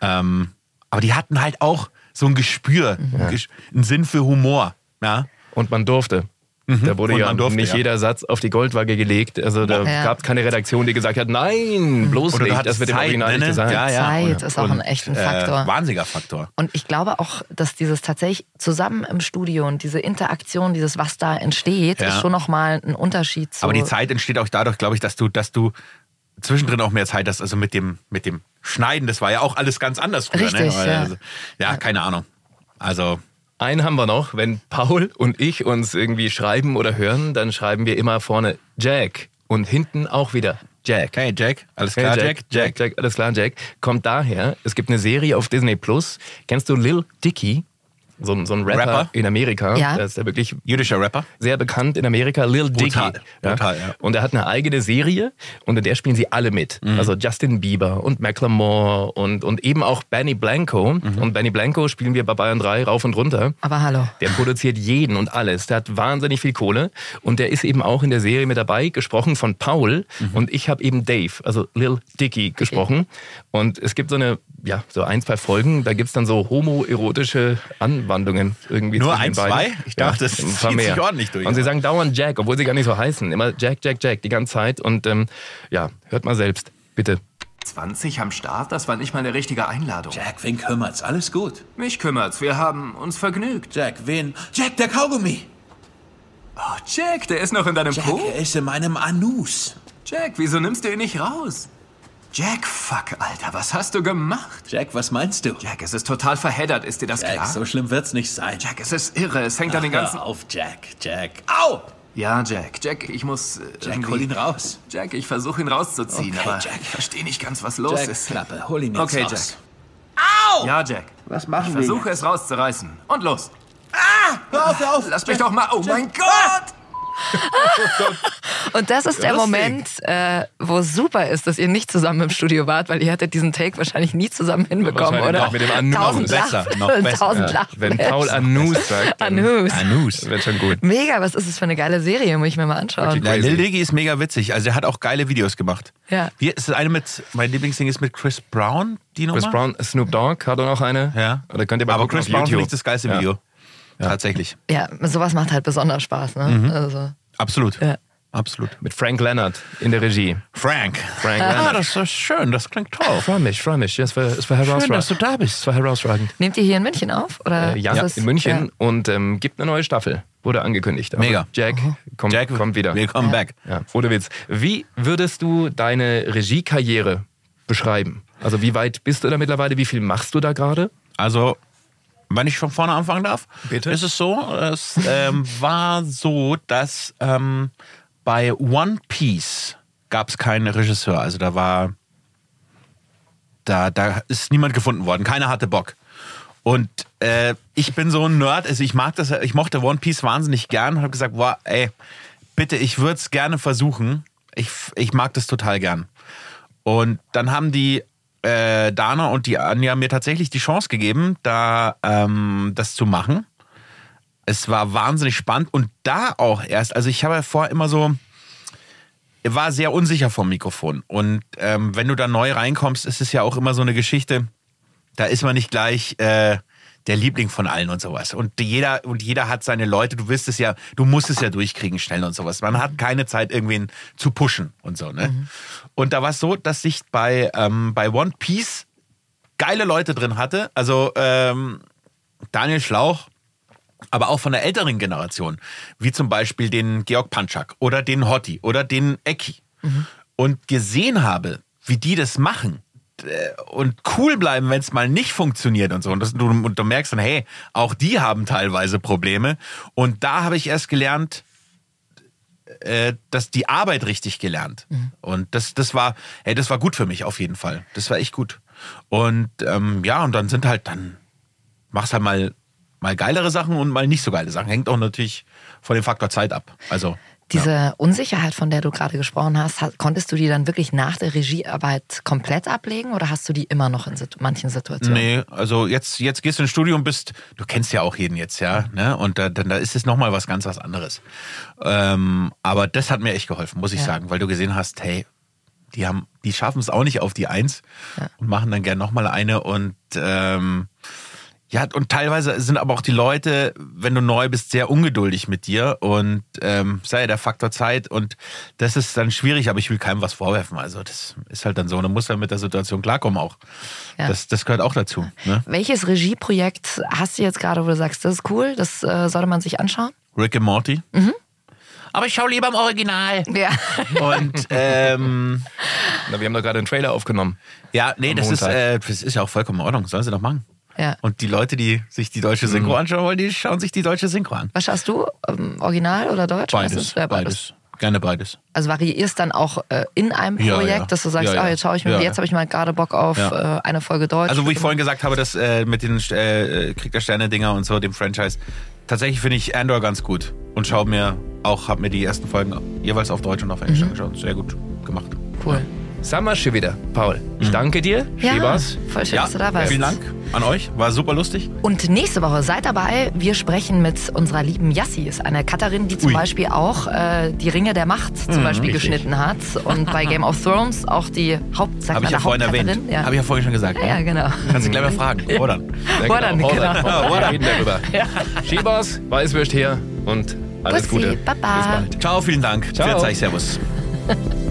ähm, aber die hatten halt auch so ein Gespür, ein Ges- einen Sinn für Humor. Ja. Und man durfte. Mhm. Da wurde ja durfte, nicht ja. jeder Satz auf die Goldwaage gelegt. Also da Ja. gab es keine Redaktion, die gesagt hat, nein, bloß Oder nicht. Das wird im Original ne, nicht ne? gesagt. Ja, ja. Zeit ist auch ein und, echt ein äh, Faktor. Wahnsinniger Faktor. Und ich glaube auch, dass dieses tatsächlich zusammen im Studio und diese Interaktion, dieses was da entsteht, Ja. ist schon nochmal ein Unterschied zu. Aber die Zeit entsteht auch dadurch, glaube ich, dass du, dass du zwischendrin auch mehr Zeit hast. Also mit dem, mit dem Schneiden, das war ja auch alles ganz anders früher. Richtig, ne? ja. Also, ja, keine Ahnung. Also Einen haben wir noch. Wenn Paul und ich uns irgendwie schreiben oder hören, dann schreiben wir immer vorne Jack und hinten auch wieder Jack. Hey Jack, alles Hey klar, Jack, Jack, Jack, alles klar, Jack. Kommt daher, es gibt eine Serie auf Disney Plus. Kennst du Lil Dicky? So, ein- so ein Rapper, Rapper? in Amerika. Ja. Der ist ja wirklich jüdischer Rapper. sehr bekannt in Amerika, Lil Dicky. Brutal, brutal, ja. Und er hat eine eigene Serie und in der spielen sie alle mit. Mhm. Also Justin Bieber und Macklemore und, und eben auch Benny Blanco. Mhm. Und Benny Blanco spielen wir bei Bayern 3 rauf und runter. Aber hallo. Der produziert jeden und alles. Der hat wahnsinnig viel Kohle. Und der ist eben auch in der Serie mit dabei, gesprochen von Paul. Mhm. Und ich habe eben Dave, also Lil Dicky, gesprochen. Und es gibt so eine, ja, so ein, zwei Folgen, da gibt's dann so homoerotische Anwandlungen irgendwie. Nur zwischen ein, zwei? Ich dachte, das ein zieht paar sich mehr. ordentlich durch. Und sie sagen dauernd Jack, obwohl sie gar nicht so heißen. Immer Jack, Jack, Jack die ganze Zeit. Und ähm, ja, hört mal selbst, bitte. 20 am Start? Das war nicht mal eine richtige Einladung. Jack, wen kümmert's? Alles gut. Mich kümmert's. Wir haben uns vergnügt. Jack, wen? Jack, der Kaugummi. Oh, Jack, der ist noch in deinem Jack, Po? er ist in meinem Anus. Jack, wieso nimmst du ihn nicht raus? Jack, fuck, Alter, was hast du gemacht? Jack, was meinst du? Jack, es ist total verheddert. Ist dir das Jack, klar? so schlimm wird's nicht sein. Jack, es ist irre. Es hängt an den Ach, ganzen... Hör auf, Jack, Jack. Au! Ja, Jack. Jack, ich muss... Äh, Jack, irgendwie- hol ihn raus. Jack, ich versuche ihn rauszuziehen, Okay, aber Jack. ich verstehe nicht ganz, was los Jack, ist. Klappe, hol ihn jetzt Okay, raus. Jack. Au! Ja, Jack. Was machen Ich wir versuche jetzt? es rauszureißen. Und los. Hör auf, hör auf. Lass mich doch mal... Oh mein Gott! *laughs* Und das ist der Lustig. Moment, äh, wo es super ist, dass ihr nicht zusammen im Studio wart, weil ihr hättet diesen Take wahrscheinlich nie zusammen hinbekommen, oder? noch mit dem Anus. Tausend Besser, Lach- noch besser. *laughs* Tausend Ja. Wenn Paul *laughs* Anus sagt, Anus. Anus. wird schon gut. Mega, was ist das für eine geile Serie? Muss ich mir mal anschauen. Ja, Lil Dicky ist mega witzig. Also er hat auch geile Videos gemacht. Ja. Wie ist das eine mit, mein Lieblingsding ist mit Chris Brown, die Nummer? Chris Brown, Snoop Dogg hat er noch eine. Ja. Oder könnt ihr mal Aber gucken Chris Brown finde ich das geilste Ja. Video. Tatsächlich. Ja, sowas macht halt besonders Spaß. Ne? Mhm. Also, Absolut. Ja. Absolut. Mit Frank Leonard in der Regie. Frank. Frank Ah, Leonard. das ist schön, das klingt toll. Freue mich, freue mich. Ja, es war, es war herausragend. dass du da bist. Es war herausragend. nehmt ihr hier in München auf? Oder Äh, ja, ist es- in München Ja. und ähm, gibt eine neue Staffel. Wurde angekündigt. Aber Mega. Jack, kommt, Jack, kommt wieder. Willkommen back. Ja, ohne Witz. Wie würdest du deine Regiekarriere beschreiben? Also wie weit bist du da mittlerweile? Wie viel machst du da gerade? Also, wenn ich von vorne anfangen darf, Bitte. ist es so, es ähm, *laughs* war so, dass ähm, bei One Piece gab es keinen Regisseur. Also da war, da, da ist niemand gefunden worden. Keiner hatte Bock. Und äh, ich bin so ein Nerd, also ich mag das, ich mochte One Piece wahnsinnig gern und habe gesagt, boah, ey, bitte, ich würde es gerne versuchen. Ich, ich mag das total gern. Und dann haben die äh, Dana und die Anja mir tatsächlich die Chance gegeben, da ähm, das zu machen. Es war wahnsinnig spannend und da auch erst, also ich habe ja vorher immer so, war sehr unsicher vom Mikrofon. Und ähm, wenn du da neu reinkommst, ist es ja auch immer so eine Geschichte, da ist man nicht gleich äh, der Liebling von allen und sowas. Und jeder, und jeder hat seine Leute, du wirst es ja, du musst es ja durchkriegen schnell und sowas. Man hat keine Zeit, irgendwen zu pushen und so, ne? Und da war es so, dass ich bei, ähm, bei One Piece geile Leute drin hatte. Also ähm, Daniel Schlauch, aber auch von der älteren Generation, wie zum Beispiel den Georg Panczak oder den Hotti oder den Ecki. Und gesehen habe, wie die das machen und cool bleiben, wenn es mal nicht funktioniert und so. Und, das, du, und du merkst dann, hey, auch die haben teilweise Probleme. Und da habe ich erst gelernt, äh, dass die Arbeit richtig gelernt. Und das, das war, hey, das war gut für mich auf jeden Fall. Das war echt gut. Und ähm, ja, und dann sind halt dann, machst halt mal, mal geilere Sachen und mal nicht so geile Sachen. Hängt auch natürlich von dem Faktor Zeit ab. Also Diese Unsicherheit, von der du gerade gesprochen hast, ha- konntest du die dann wirklich nach der Regiearbeit komplett ablegen oder hast du die immer noch in manchen Situationen? Nee, also jetzt, jetzt gehst du ins Studio und bist, du kennst ja auch jeden jetzt, ja, ne? Und da, dann da ist es nochmal was ganz was anderes. Ähm, aber das hat mir echt geholfen, muss ich Ja. sagen, weil du gesehen hast, hey, die haben, die schaffen es auch nicht auf die Eins und machen dann gern nochmal eine und ähm, Ja, und teilweise sind aber auch die Leute, wenn du neu bist, sehr ungeduldig mit dir und ähm, sei ja der Faktor Zeit und das ist dann schwierig, aber ich will keinem was vorwerfen. Also das ist halt dann so. Und man muss dann mit der Situation klarkommen auch. Ja. Das, das gehört auch dazu. Ne? Welches Regieprojekt hast du jetzt gerade, wo du sagst, das ist cool, das äh, sollte man sich anschauen? Rick and Morty. Mhm. Aber ich schaue lieber im Original. Ja. *laughs* Und ähm, Na, wir haben doch gerade einen Trailer aufgenommen. ja, nee, das ist, äh, das ist ja auch vollkommen in Ordnung. Sollen sie doch machen. Ja. Und die Leute, die sich die deutsche Synchro Mhm. anschauen wollen, die schauen sich die deutsche Synchro an. Was schaust du? Ähm, Original oder Deutsch? Beides? Ja, beides. Gerne beides. Also variierst dann auch äh, in einem Ja, Projekt, ja. dass du sagst, Ja, ja. ah, jetzt schaue ich mir, Ja, jetzt ja. habe ich mal gerade Bock auf Ja. äh, eine Folge Deutsch. Also wo ich vorhin gesagt habe, dass äh, mit den äh, Krieg der Sterne Dinger und so dem Franchise, tatsächlich finde ich Andor ganz gut und schaue mir auch, habe mir die ersten Folgen jeweils auf Deutsch und auf Englisch Mhm. angeschaut. Sehr gut gemacht. Cool. Sag mal schon wieder, Paul. Ich danke dir. Ja, Schäbers. voll schön, Ja, dass du da warst. vielen Dank an euch. War super lustig. Und nächste Woche seid dabei. Wir sprechen mit unserer lieben Yassis, eine Cutterin, die zum Ui. Beispiel auch äh, die Ringe der Macht zum Mhm, Beispiel richtig. geschnitten hat und bei Game of Thrones auch die Haupt, sag Habe mal, ich ja der vorhin erwähnt. Hauptcutterin. Ja. Habe ich ja vorhin schon gesagt. Ja, ja, genau. Kannst du gleich mal fragen. Oder? Ja, Woran, genau. genau. Wir reden darüber. Schäbers, Weißwürst her und alles Bussi, Gute. Baba. Bis bald. Ciao, vielen Dank. Ciao. Für Servus. *laughs*